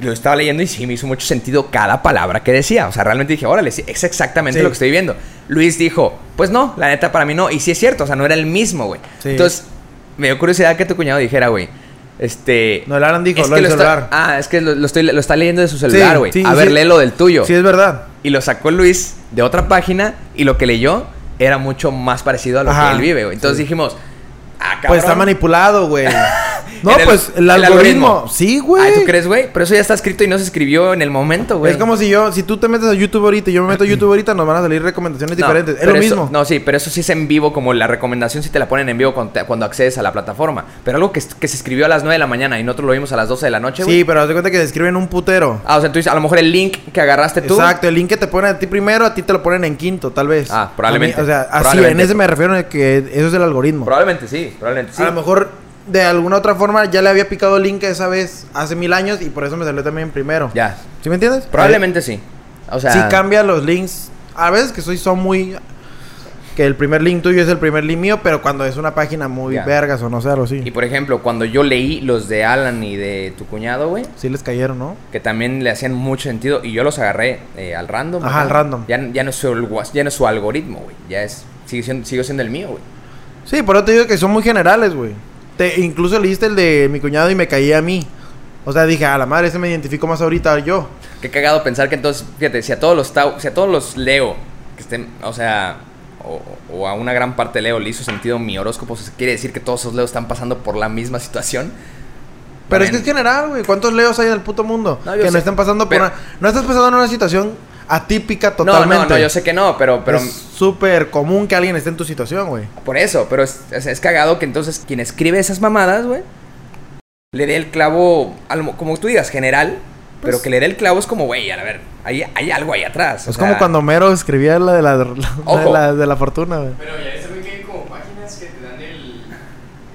lo estaba leyendo y sí me hizo mucho sentido cada palabra que decía. O sea, realmente dije, órale, sí, es exactamente Sí. lo que estoy viendo. Luis dijo, pues no, la neta para mí no. Y sí es cierto, o sea, no era el mismo, güey. Sí. Entonces, me dio curiosidad que tu cuñado dijera, güey, este... No, el Alan dijo, es lo del lo está- celular. ah, es que lo, lo estoy, lo está leyendo de su celular, güey. sí, a ver, sí. léelo del tuyo. Sí, es verdad. Y lo sacó Luis de otra página y lo que leyó era mucho más parecido a lo Ajá, que él vive, güey. Entonces dijimos, ah, cabrón. Pues está manipulado, güey. no, el- pues el, el algoritmo. algoritmo. Sí, güey. Ay, ¿tú crees, güey? Pero eso ya está escrito y no se escribió en el momento, güey. Es como si yo, si tú te metes a YouTube ahorita y yo me meto a YouTube ahorita, nos van a salir recomendaciones No, diferentes. Es lo eso- mismo. No, sí, pero eso sí es en vivo, como la recomendación si te la ponen en vivo cuando, te- cuando accedes a la plataforma. Pero algo que, que se escribió a las 9 de la mañana y nosotros lo vimos a las 12 de la noche, güey. sí, pero haz de cuenta que se escriben un putero. Ah, o sea, tú dices, a lo mejor el link que agarraste tú. Exacto, el link que te ponen a ti primero, a ti te lo ponen en quinto, tal vez. Ah, probablemente. Mí- o sea, así, en ese me refiero a que eso es el algoritmo. Probablemente sí, probablemente sí. A lo mejor de alguna otra forma ya le había picado el link esa vez hace mil años y por eso me salió también primero. Ya. ¿Sí me entiendes? Probablemente sí. O sea, sí cambia los links. A veces que soy son muy que el primer link tuyo es el primer link mío, pero cuando es una página muy Ya. vergas o no sé, algo así. Y por ejemplo, cuando yo leí los de Alan y de tu cuñado, güey, Sí les cayeron, ¿no? que también le hacían mucho sentido y yo los agarré eh, al random. Ajá, al random. Ya, ya, no es su, ya no es su algoritmo, güey. Ya es. Sigue siendo, sigue siendo el mío, güey. Sí, por eso te digo que son muy generales, güey. Te, incluso leíste el de mi cuñado y me caía a mí. O sea, dije, a la madre, ese me identifico más ahorita yo. Qué cagado pensar que entonces, fíjate, si a todos los tau- si a todos los leo, que estén, o sea, o, o a una gran parte leo le hizo sentido mi horóscopo, eso quiere decir que todos esos leos están pasando por la misma situación. Pero es que es general, güey. ¿Cuántos leos hay en el puto mundo? No, que sé. no están pasando por Pero- una... No estás pasando en una situación atípica totalmente. no, no, yo sé que no, pero, pero es súper común que alguien esté en tu situación, güey. por eso, pero es, es, es cagado que entonces quien escribe esas mamadas, güey, le dé el clavo, como tú digas, general, pero Pues- que le dé el clavo es como, güey, a ver, hay, hay algo ahí atrás. o Es sea, como cuando Homero escribía la de la, la de, la, de la fortuna, güey. Pero ya ves también que hay como páginas que te dan el,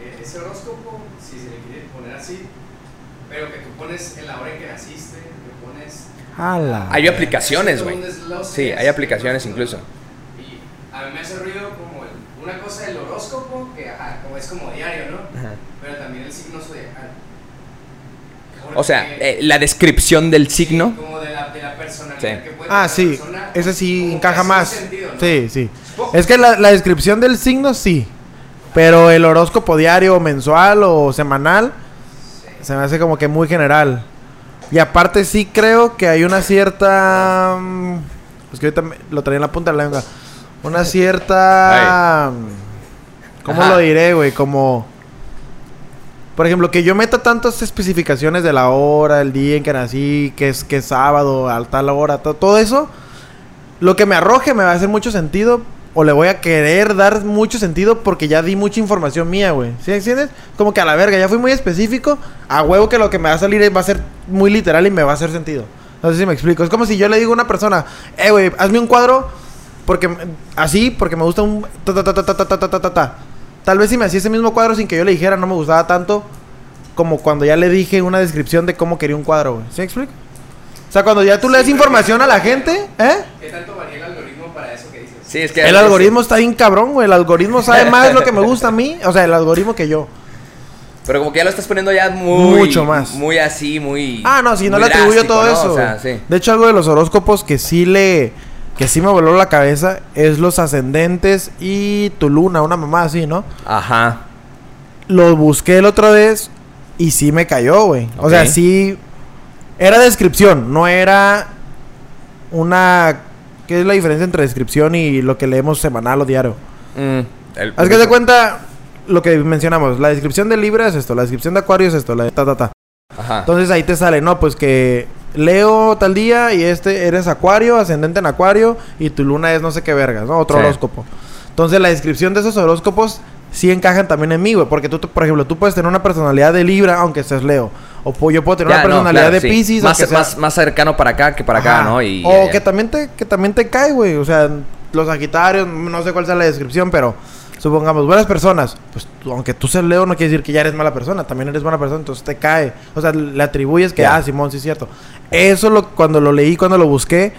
eh, ese horóscopo, si se le quiere poner así, pero que tú pones en la hora en que naciste, que ¡Hala! Hay aplicaciones, güey. Sí, hay aplicaciones incluso. Y a mí me hace ruido como el- una cosa del horóscopo, que ajá, como es como diario, ¿no? Ajá. Pero también el signo zodiacal. O sea, eh, la descripción del signo. Como de la, de la personalidad Sí. que puede Ah, sí. persona, Ese sí encaja más. sentido, ¿no? Sí, sí. Es que la, la descripción del signo, sí. Pero el horóscopo diario, mensual o semanal, se me hace como que muy general. Y aparte sí creo que hay una cierta... mm, Es que ahorita me- lo traía en la punta de la lengua. Una cierta... mm, ¿Cómo Ajá. lo diré, güey? Como... Por ejemplo, que yo meta tantas especificaciones de la hora, el día en que nací, que es que es sábado, a tal hora, to- todo eso, lo que me arroje me va a hacer mucho sentido o le voy a querer dar mucho sentido porque ya di mucha información mía, güey. ¿Sí entiendes? Como que a la verga, ya fui muy específico, a huevo que lo que me va a salir va a ser muy literal y me va a hacer sentido. No sé si me explico. Es como si yo le digo a una persona, eh, güey, hazme un cuadro porque así, porque me gusta un ta ta ta ta ta ta ta ta ta ta. Tal vez si me hacía ese mismo cuadro sin que yo le dijera no me gustaba tanto como cuando ya le dije una descripción de cómo quería un cuadro, güey. ¿Sí me explico? O sea, cuando ya tú le das Sí, información a la gente, ¿eh? ¿Qué tanto varía el algoritmo para eso que dices? Sí, es que. El algoritmo está bien cabrón, güey. El algoritmo sabe más lo que me gusta a mí. O sea, el algoritmo que yo. Pero como que ya lo estás poniendo ya muy. Mucho más. Muy así, muy. Ah, no, si no le atribuyo drástico, todo ¿no? eso. O sea, güey. sí. De hecho, algo de los horóscopos que sí le que sí me voló la cabeza es los ascendentes y tu luna, una mamá así, ¿no? Ajá. Lo busqué la otra vez y sí me cayó, güey. O sea, sí. Era descripción, no era una. ¿Qué es la diferencia entre descripción y lo que leemos semanal o diario? Mm, el- Haz que te cuenta lo que mencionamos. La descripción de Libra es esto, la descripción de Acuario es esto, la de ta, ta, ta. Ajá. Entonces ahí te sale, no, pues que Leo tal día y este eres Acuario, ascendente en Acuario y tu luna es no sé qué vergas, ¿no? Otro Sí. horóscopo. Entonces la descripción de esos horóscopos sí encajan también en mí, güey. Porque tú, por ejemplo, tú puedes tener una personalidad de Libra aunque seas Leo. O yo puedo tener Ya, una no, personalidad claro, de sí. Pisces. Más, sea- más, más cercano para acá que para acá. ¿no? Y, o ya, ya. que también te que también te cae, güey. O sea, los Sagitarios, no sé cuál sea la descripción, pero supongamos buenas personas, pues aunque tú seas Leo no quiere decir que ya eres mala persona, también eres buena persona, entonces te cae. O sea, le atribuyes que ah, Simón, sí es cierto. Eso lo cuando lo leí, cuando lo busqué,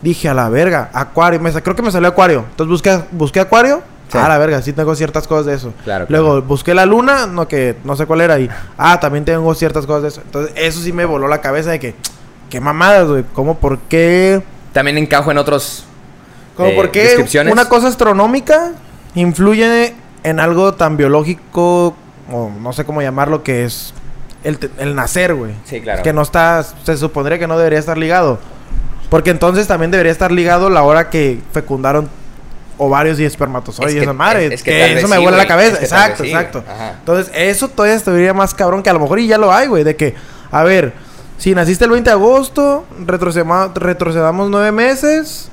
dije a la verga, Acuario, me, creo que me salió Acuario. Entonces busqué busqué Acuario. Sí. Ah, la verga, sí tengo ciertas cosas de eso. Claro, Luego claro. busqué la luna, no que no sé cuál era y ah, también tengo ciertas cosas de eso. Entonces, eso sí me voló la cabeza de que qué mamadas, güey, cómo por qué También encajo en otros. como eh, por qué una cosa astronómica influye en algo tan biológico o no sé cómo llamarlo que es el, el nacer, güey. Sí, claro. Que no está, se supondría que no debería estar ligado. Porque entonces también debería estar ligado la hora que fecundaron ovarios y espermatozoides. Es que- esa madre. es- es que eso me sí, vuela la cabeza. Que exacto, exacto. Ajá. Entonces, eso todavía estaría más cabrón que a lo mejor y ya lo hay, güey. De que, a ver, si naciste el 20 de agosto, retrocedamos, retrocedamos nueve meses.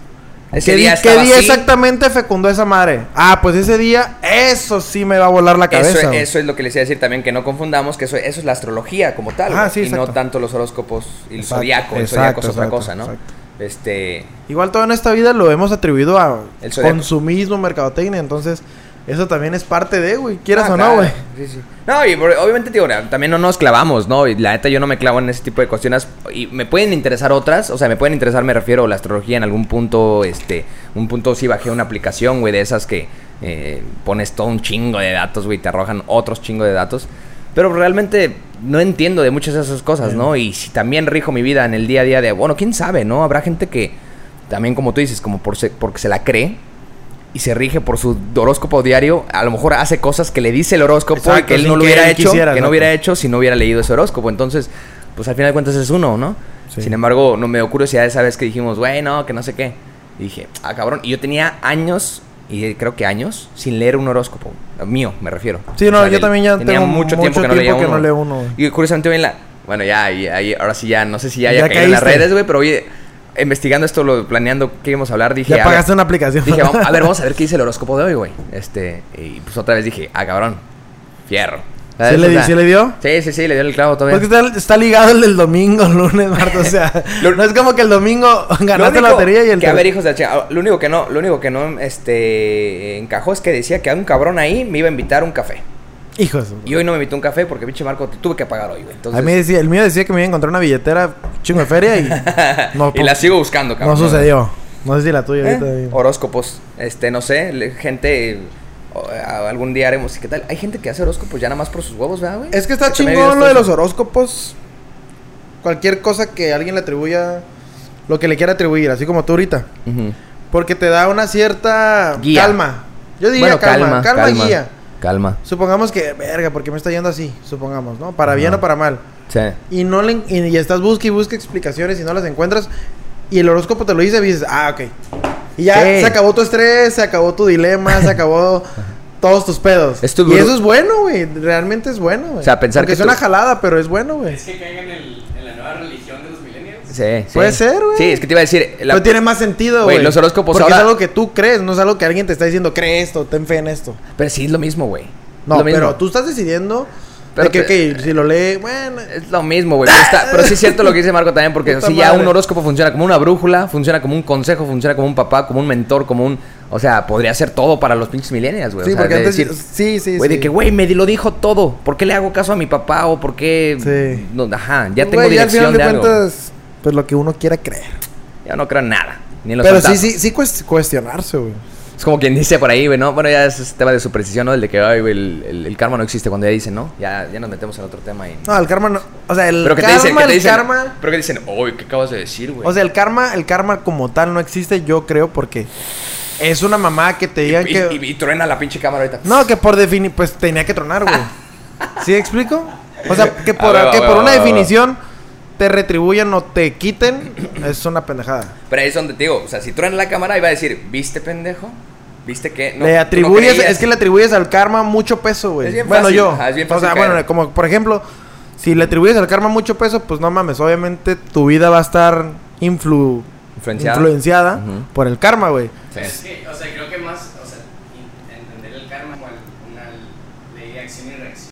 Ese ¿Qué, día qué exactamente fecundó esa madre? Ah, pues ese día, eso sí me va a volar la cabeza. Eso, eso es lo que les iba a decir también, que no confundamos que eso, eso es la astrología como tal. Ah, sí, y no tanto los horóscopos y el zodiaco. El zodiaco es otra cosa, ¿no? exacto. Este. Igual todo en esta vida lo hemos atribuido a El consumismo, mercadotecnia. Entonces, eso también es parte de, güey. Quieras Ah, o no, güey. Sí, sí. No, y obviamente, digo, también no nos clavamos, ¿no? Y la neta, yo no me clavo en ese tipo de cuestiones. Y me pueden interesar otras, o sea, me pueden interesar, me refiero a la astrología en algún punto, este, un punto sí bajé una aplicación, güey, de esas que eh, pones todo un chingo de datos, güey, te arrojan otros chingo de datos. Pero realmente no entiendo de muchas de esas cosas, ¿no? Y si también rijo mi vida en el día a día de, bueno, quién sabe, ¿no? Habrá gente que también, como tú dices, como por se- porque se la cree y se rige por su horóscopo diario, a lo mejor hace cosas que le dice el horóscopo y que él no lo hubiera hecho, quisiera, que no hubiera hecho si no hubiera leído ese horóscopo. Entonces, pues al final de cuentas es uno, ¿no? Sí. Sin embargo, no me dio curiosidad esa vez que dijimos, güey, no, que no sé qué. Y dije, ah, cabrón. Y yo tenía años, y creo que años, sin leer un horóscopo. Mío, me refiero. Sí, no, yo también ya tenía tengo mucho mucho tiempo que no leía tiempo que uno. no leo uno. Y curiosamente hoy en la... Bueno, ya, ahí- ahora sí ya, no sé si ya Ya caído en las redes, güey, pero oye, investigando esto, lo, planeando qué íbamos a hablar, dije... Ya ver, pagaste una aplicación. Dije, vamos, a ver, vamos a ver qué dice el horóscopo de hoy, güey. Este, y pues otra vez dije, ah, cabrón, fierro. ¿Sí ¿Sabes? le, le dio? Sí, sí, sí, le dio el clavo todavía. Porque está, está ligado el del domingo, lunes, martes. O sea, no es como que el domingo ganaste la lotería y el que, a ver, hijos de la lo único que no, lo único que no, este, encajó es que decía que a un cabrón ahí me iba a invitar un café. Hijos. Y hoy no me invitó un café porque, pinche Marco, te tuve que pagar hoy, güey. Entonces, A mí decía, el mío decía que me iba a encontrar una billetera chingo de feria y no, y la sigo buscando, no cabrón. sucedió. No sé si la tuya ¿Eh? ahorita. Horóscopos, este, no sé, gente, o, a- algún día haremos, ¿qué tal? Hay gente que hace horóscopos ya nada más por sus huevos, ¿verdad, güey? Es que está chingón lo de los horóscopos. Cualquier cosa que alguien le atribuya, lo que le quiera atribuir, así como tú ahorita. Porque te da una cierta Guía. calma. Yo diría Bueno, calma, calma, guía. Calma. Supongamos que, verga, porque me está yendo así? Supongamos, ¿no? Para bien o para mal. Sí. Y no le, y, y estás busca y busca explicaciones y no las encuentras. Y el horóscopo te lo dice y dices, ah, ok. Y ya Sí. se acabó tu estrés, se acabó tu dilema, se acabó todos tus pedos. Es tu y eso es bueno, güey. Realmente es bueno, güey. O sea, pensar Porque que suena tú- jalada, pero es bueno, güey. Es que caigan en, el- en la nueva religión de los millennials. Sí, sí. Puede ser, güey. Sí, es que te iba a decir. la- Pero tiene más sentido, Güey, los horóscopos Porque ahora- es algo que tú crees, no es algo que alguien te está diciendo, cree esto, ten fe en esto. Pero sí es lo mismo, güey. No, Lo mismo. pero tú estás decidiendo Pero que, si lo lee, bueno. Es lo mismo, güey. Pero, sí es cierto lo que dice Marco también, porque Puta si ya madre. un horóscopo funciona como una brújula, funciona como un consejo, funciona como un papá, como un mentor, como un. O sea, podría ser todo para los pinches millennials, güey. Sí, o sea, porque de antes. decir, sí, sí, güey, sí. de que, güey, me lo dijo todo. ¿Por qué le hago caso a mi papá? O por qué. Sí. No, ajá, ya Pues, tengo güey, ya al dirección final de, de algo. cuentas, pues lo que uno quiera creer. Ya no creo en nada. Ni en los Pero sí, fantasmas. sí, sí cues- cuestionarse, güey. Es como quien dice por ahí, güey, ¿no? Bueno, ya es ese tema de superstición, ¿no? El de que, ay, güey, el, el- el karma no existe cuando ya dicen, ¿no? Ya, ya nos metemos en otro tema ahí. No, el karma no. O sea, el Pero karma, dicen, el dicen, karma. pero que dicen, uy, ¿qué acabas de decir, güey? O sea, el karma, el karma como tal no existe, yo creo, porque es una mamá que te digan y, que. y- y truena la pinche cámara ahorita. No, que por definir, pues tenía que tronar, güey. ¿Sí explico? O sea, que por, ver, que ver, por una definición te retribuyan o te quiten, es una pendejada. Pero ahí es donde te digo, o sea, si truena la cámara, iba a decir, ¿viste, pendejo? ¿Viste que no? le tú no atribuyes, creías". es que le atribuyes al karma mucho peso, güey. Bueno, fácil, yo. ajá, es bien o sea, fácil caer. bueno, como por ejemplo, si le atribuyes al karma mucho peso, pues no mames, obviamente tu vida va a estar influ Influenciada. influenciada por el karma, güey. Sí. Es que, o sea, creo que más, o sea, entender el karma como el- una ley de acción y reacción.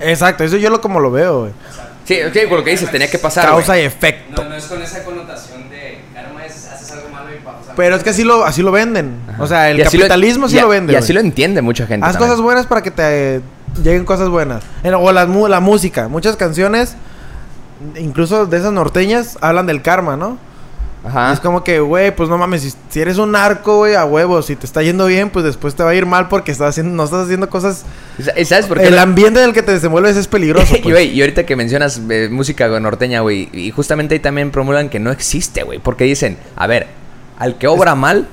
Exacto, eso yo lo como lo veo, güey. O sea, Sí, ok, con lo que dices, tenía que pasar, Causa y efecto. no, no es con esa connotación de karma es haces algo malo y pasa. Pero es que así lo, así lo venden. Ajá. O sea, el Y así lo- capitalismo y vende. Y así lo entiende mucha gente Haz también. cosas buenas para que te eh, lleguen cosas buenas. En- O la, mu- la música. Muchas canciones, incluso de esas norteñas, hablan del karma, ¿no? Ajá. Es como que, güey, pues no mames, si, si eres un narco, güey, a huevo, si te está yendo bien, pues después te va a ir mal porque estás haciendo, no estás haciendo cosas... ¿Y ¿Sabes por qué? El ambiente en el que te desenvuelves es peligroso, y, pues. güey, y ahorita que mencionas eh, música norteña, güey, y justamente ahí también promulgan que no existe, güey, porque dicen, a ver, al que obra mal,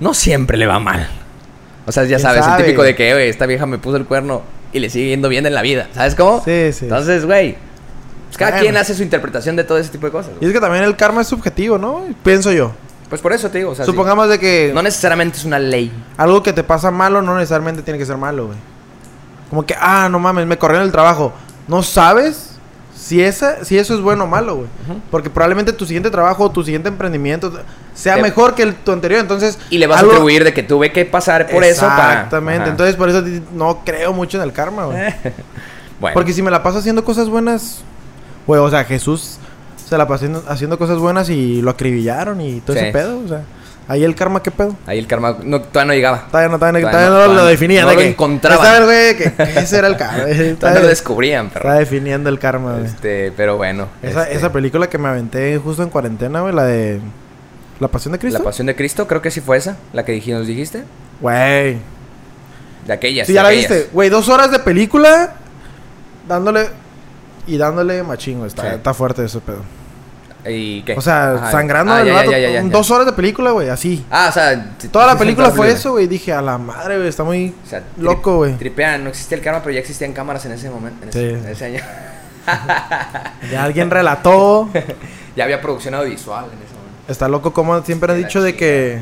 no siempre le va mal. O sea, ya ¿Quién sabes, sabe? el típico de que, güey, esta vieja me puso el cuerno y le sigue yendo bien en la vida, ¿sabes cómo? Sí, sí. Entonces, güey, pues cada Bueno. quien hace su interpretación de todo ese tipo de cosas. Y es que también el karma es subjetivo, ¿no? Pienso yo. Pues por eso te digo, o sea, sí. Supongamos de que no necesariamente es una ley. algo que te pasa malo no necesariamente tiene que ser malo, güey. Como que, ah, no mames, me corrieron el trabajo. No sabes si, esa, si eso es bueno o malo, güey. Ujú. Porque probablemente tu siguiente trabajo tu siguiente emprendimiento sea mejor que el, tu anterior. Entonces, Y le vas algo- a atribuir de que tuve que pasar por eso para... Exactamente. Entonces, por eso no creo mucho en el karma, güey. bueno, Porque si me la paso haciendo cosas buenas, güey, o sea, Jesús se la pasó haciendo, cosas buenas y lo acribillaron y todo Sí. ese pedo, o sea, ahí el karma, ¿qué pedo? ahí el karma no, todavía no llegaba. Todavía no, todavía, Todavía todavía no- no, lo definían. no de lo que- encontraban. Estaba güey que, que ese era el karma. Todavía lo descubrían, pero... estaba definiendo el karma, güey. Este, pero bueno. Esa, este, esa película que me aventé justo en cuarentena, güey, la de La Pasión de Cristo. La Pasión de Cristo, creo que sí fue esa, la que nos dijiste. Güey. De aquellas. Sí, ya la aquellas. viste. Güey, dos horas de película dándole y dándole machingo. Está, Sí. está fuerte ese pedo. ¿Y qué? O sea, Ajá. sangrando Ah, el ya, vato, ya, ya, ya, ya. Dos horas de película, güey, así. Ah, o sea... Toda la película fue eso, güey. Dije, a la madre, güey, está muy O sea, tri- loco, güey. Tripean, no existía el karma, pero ya existían cámaras en ese momento. En ese, Sí. en ese año. Ya alguien relató. ya había producción audiovisual en ese momento. Está loco como siempre han dicho de que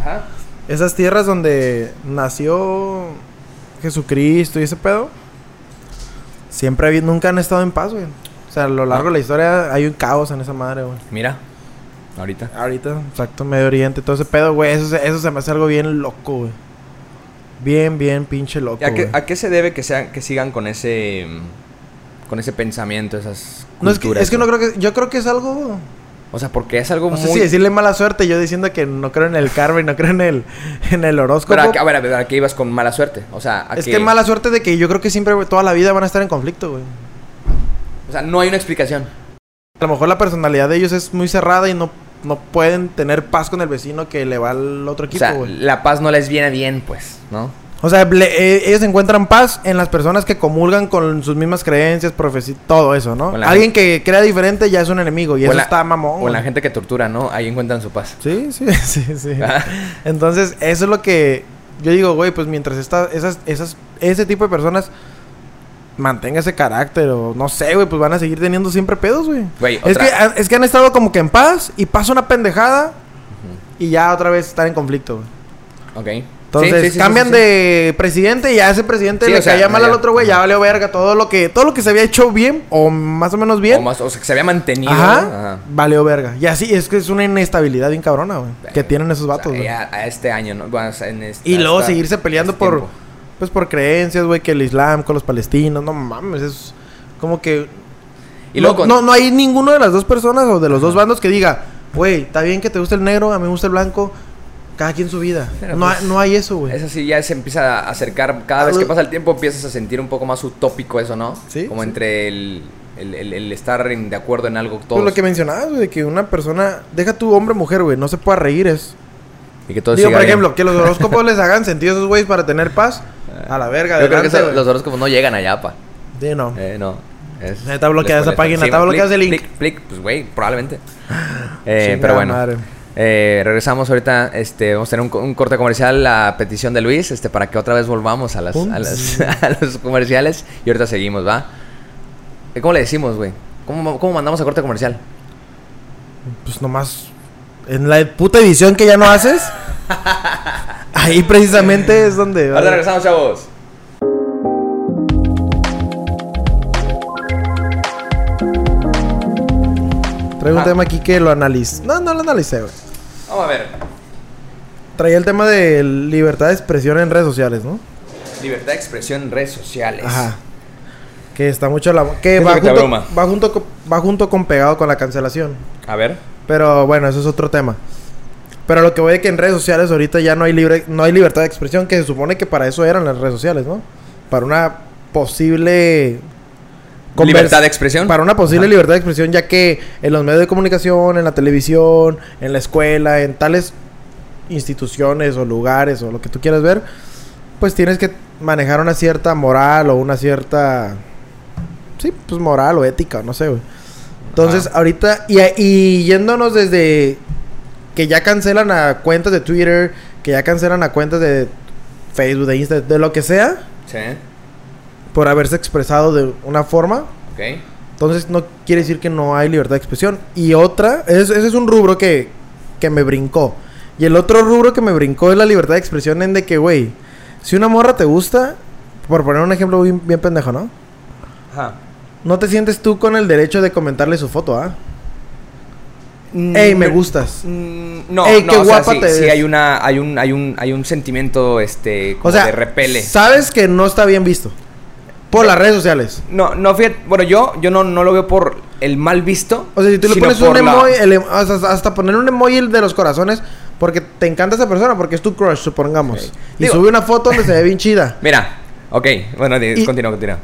Ajá. esas tierras donde nació Jesucristo y ese pedo, siempre nunca han estado en paz, güey. O sea, a lo largo de la historia hay un caos en esa madre, güey. Mira, ahorita. Ahorita, exacto, Medio Oriente, todo ese pedo, güey. Eso, se- eso se me hace algo bien loco, güey. Bien, bien pinche loco, ¿Y ¿A qué, a qué se debe que, sean, que sigan con ese... Con ese pensamiento, esas No, es que, culturas, es que no creo que... Yo creo que es algo... O sea, porque es algo No muy... sé si decirle mala suerte, yo diciendo que no creo en el karma y no creo en el, en el horóscopo. Pero a, ver, a ver, ¿a qué ibas con mala suerte? O sea, ¿a es que mala suerte de que yo creo que siempre, toda la vida van a estar en conflicto, güey. O sea, no hay una explicación. A lo mejor la personalidad de ellos es muy cerrada y no, no pueden tener paz con el vecino que le va al otro O equipo, sea, güey. la paz no les viene bien, pues, ¿no? O sea, le- eh, ellos encuentran paz en las personas que comulgan con sus mismas creencias, profecías, todo eso, ¿no? La Alguien que crea diferente ya es un enemigo y O eso la- está mamón. O la güey. gente que tortura, ¿no? Ahí encuentran su paz. Sí, sí, sí, sí. Ah. Entonces, eso es lo que yo digo, güey, pues mientras esta, esas, esas, ese tipo de personas mantenga ese carácter o no sé, güey, pues van a seguir teniendo siempre pedos, güey. Es que, es que han estado como que en paz y pasa una pendejada y ya otra vez están en conflicto, güey. Ok. Entonces Sí, sí, sí, cambian sí, de presidente y a ese presidente le o sea, caía mal al otro güey, ya valió verga todo lo que todo lo que se había hecho bien o más o menos bien. O, más, o sea, que se había mantenido. Ajá, Ajá. valió verga. Y así es que es una inestabilidad bien cabrona, güey, que tienen esos O sea, vatos, güey. a, a este año, ¿no? Bueno, o sea, en este- Y luego seguirse peleando este por tiempo. pues por creencias, güey, que el Islam con los palestinos, no mames, es como que Y no, luego con- no, no hay ninguno de las dos personas o de los dos bandos que diga, güey, está bien que te guste el negro, a mí me gusta el blanco, cada quien su vida. Pero, no, pues, hay, no hay eso, güey. Eso sí, ya se empieza a acercar. Cada vez que pasa el tiempo empiezas a sentir un poco más utópico eso, ¿no? Sí, Como sí. entre el, el, el- el estar en- de acuerdo en algo Pues todos. lo que mencionabas, güey, de que una persona, deja tu hombre o mujer, güey, no se pueda reír es Y que todo Digo, por bien. ejemplo, que los horóscopos les hagan sentido a esos güeyes para tener paz. A la verga, Yo creo que eso- los horóscopos no llegan allá, pa. Sí, no. Eh, no. Es, Está bloqueada esa página, sí, está bloqueado clic, ese link. clic, clic, pues, güey, probablemente. Eh, pero bueno. madre. Eh, regresamos ahorita, este, vamos a tener un, co- un corte comercial a petición de Luis, este, para que otra vez volvamos a, las, Pum. a, las- a los comerciales y ahorita seguimos, ¿va? Eh, ¿Cómo le decimos, güey? ¿Cómo, ¿Cómo mandamos a corte comercial? Pues nomás. En la puta edición que ya no haces. ahí precisamente es donde. Ahora regresamos, chavos. Traigo un Ah. tema aquí que lo analice. No, no lo analicé, güey. Vamos a ver. Traía el tema de libertad de expresión en redes sociales, ¿no? Libertad de expresión en redes sociales. Ajá. Que está mucho la. Que va que junto, va, junto con, va junto con pegado con la cancelación. A ver. Pero bueno, eso es otro tema. Pero lo que voy es que en redes sociales ahorita ya no hay libre, no hay libertad de expresión, que se supone que para eso eran las redes sociales, ¿no? Para una posible convers- Libertad de expresión. Para una posible Ajá. libertad de expresión, ya que en los medios de comunicación, en la televisión, en la escuela, en tales instituciones o lugares o lo que tú quieras ver, pues tienes que manejar una cierta moral o una cierta sí, pues moral o ética, no sé, güey. Entonces, Ajá. ahorita, y, y yéndonos desde que ya cancelan a cuentas de Twitter, que ya cancelan a cuentas de Facebook, de Insta, de lo que sea, Sí. Por haberse expresado de una forma, entonces no quiere decir que no hay libertad de expresión. Y otra, es- ese es un rubro que, que me brincó. Y el otro rubro que me brincó es la libertad de expresión en de que, güey, si una morra te gusta, por poner un ejemplo bien, bien pendejo, ¿no? Ajá. No te sientes tú con el derecho de comentarle su foto, ¿ah? Ey, me gustas. Mm, No, Ey, no, qué o sea, guapa sí, te sí ves. hay una, hay un, hay un, hay un sentimiento, este, como O sea, de repele. sabes que no está bien visto. Por las redes sociales. No, no, fíjate, bueno, yo, yo no, no lo veo por el mal visto. O sea, si tú le pones un la- emoji, el em- sea, hasta poner un emoji de los corazones, porque te encanta esa persona, porque es tu crush, supongamos. Y Digo- sube una foto donde se ve bien chida. Mira, ok, bueno, Y- continúa, continúa.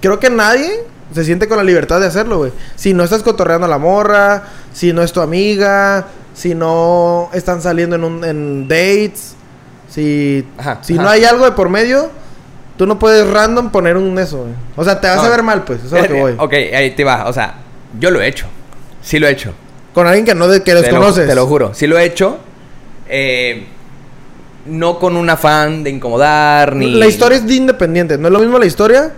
Creo que nadie se siente con la libertad de hacerlo, güey. Si no estás cotorreando a la morra, si no es tu amiga, si no están saliendo en, un, en dates, si, Ajá, si ajá. no hay algo de por medio, tú no puedes random poner un eso, güey. O sea, te vas No. a ver mal, pues, eso es lo que voy. Ok, ahí te va, o sea, yo lo he hecho. Sí lo he hecho. Con alguien que no de, que Te lo, desconoces. te lo juro, sí lo he hecho. Eh, no con un afán de incomodar ni. La historia es de independiente. No es lo mismo la historia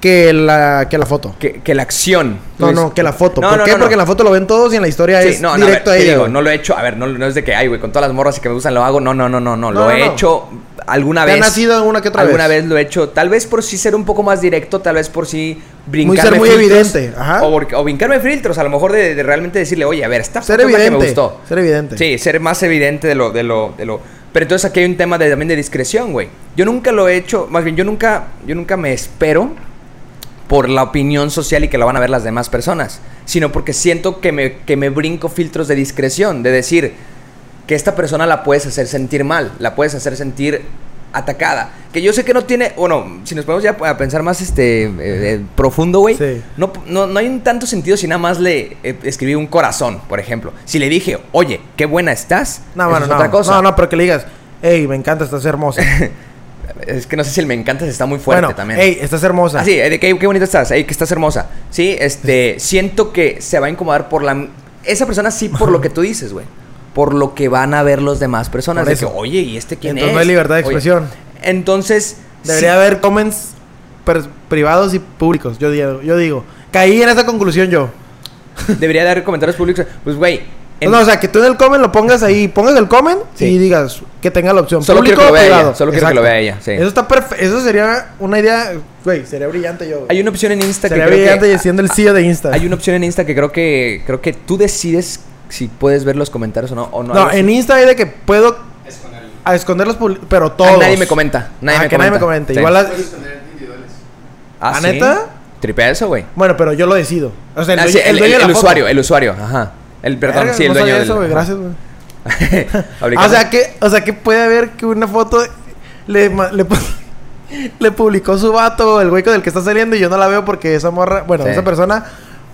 que la, que la foto. Que, que la acción. No, no, que la foto. No, ¿Por no, qué? no. Porque en la foto lo ven todos y en la historia Sí, es no, no, directo a ver, a te ella. digo, güey. no lo he hecho, a ver, no, no es de que, ay, güey, con todas las morras y que me gustan lo hago, no, no, no, no, no, lo he hecho alguna Te ha vez. nacido alguna que otra alguna vez. vez. lo he hecho, tal vez por sí ser un poco más directo, tal vez por sí brincarme ser muy filtros, evidente, ajá. O, o brincarme filtros, a lo mejor de, de realmente decirle, oye, a ver, esta Ser foto es la que me gustó. Ser evidente. Sí, ser más evidente de lo, de lo, de lo. Pero entonces aquí hay un tema de, también de discreción, güey. Yo nunca lo he hecho, más bien, yo nunca, yo nunca me espero por la opinión social y que lo van a ver las demás personas, sino porque siento que me, que me brinco filtros de discreción, de decir que esta persona la puedes hacer sentir mal, la puedes hacer sentir atacada. Que yo sé que no tiene, bueno, si nos podemos ya a pensar más este eh, eh, profundo, güey, Sí. no, no, no hay un tanto sentido si nada más le eh, escribí un corazón, por ejemplo. Si le dije, oye, qué buena estás, No, bueno, es no. otra cosa. No, no, pero que le digas, hey, me encanta, estás hermosa. Es que no sé si el me encanta está muy fuerte bueno, también. hey, estás hermosa. Ah, sí, eh, de qué, qué bonita estás, ey, que estás hermosa. Sí, este, siento que se va a incomodar por la... Esa persona sí por lo que tú dices, güey. Por lo que van a ver los demás personas. De que, oye, ¿y este quién Entonces es? no hay libertad de Oye, expresión. entonces... Debería sí- haber comments privados y públicos, yo digo, yo digo. Caí en esa conclusión yo. Debería de haber comentarios públicos. Pues, güey... en- No, o sea, que tú en el comment lo pongas ahí, pongas el comment Sí. y digas que tenga la opción Solo público quiero que lo vea ella, solo quiero que lo vea ella, sí. Eso está perfecto, eso sería una idea, güey, sería brillante yo. güey. Hay una opción en Insta sería que creo brillante que... y siendo el CEO de Insta. Hay una opción en Insta que creo que... Creo que tú decides si puedes ver los comentarios o no. O no, en Insta hay de que puedo Esconder el- a esconder los publi- pero Ah, todos. nadie me comenta. Nadie Ah, me que comenta. nadie me comente. Sí. Igual. Ah, ¿Ah, ¿sí? neta? Tripea eso, güey. Bueno, pero yo lo decido. O sea, el, Ah, dueño- sí, el el, dueño el- de la el foto. usuario, el usuario, ajá. El, perdón, Verga, sí, el no dueño sabía del... eso, güey, gracias, güey. Aplicando- O sea, que, o sea, que puede haber que una foto le, le, le publicó su vato, el güey con el que está saliendo, y yo no la veo porque esa morra, bueno, Sí. esa persona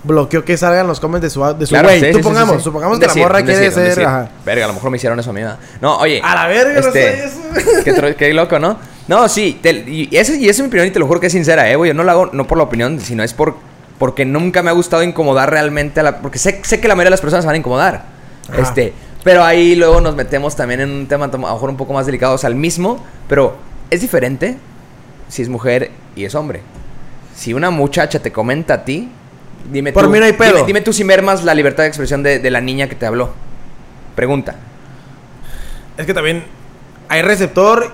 bloqueó que salgan los comments de su de su Claro, güey. sí, Tú sí, sí, supongamos, sí. supongamos Un que decir, la morra quiere decir, un ser, decir. ajá. Verga, a lo mejor me hicieron eso a mí. No, oye. A la verga, no este, sé eso. qué, loco, ¿no? No, sí. te- y, ese, y esa es mi opinión y te lo juro que es sincera, ¿eh, güey? Yo no lo hago no por la opinión, sino es por porque nunca me ha gustado incomodar realmente a la... Porque sé, sé que la mayoría de las personas se van a incomodar. Ajá. Este... Pero ahí luego nos metemos también en un tema a lo mejor un poco más delicado. O sea, el mismo, pero es diferente si es mujer y es hombre. Si una muchacha te comenta a ti, dime Por tú. mí no hay pedo. Dime, dime tú si mermas la libertad de expresión de, de la niña que te habló. Pregunta. Es que también hay receptor.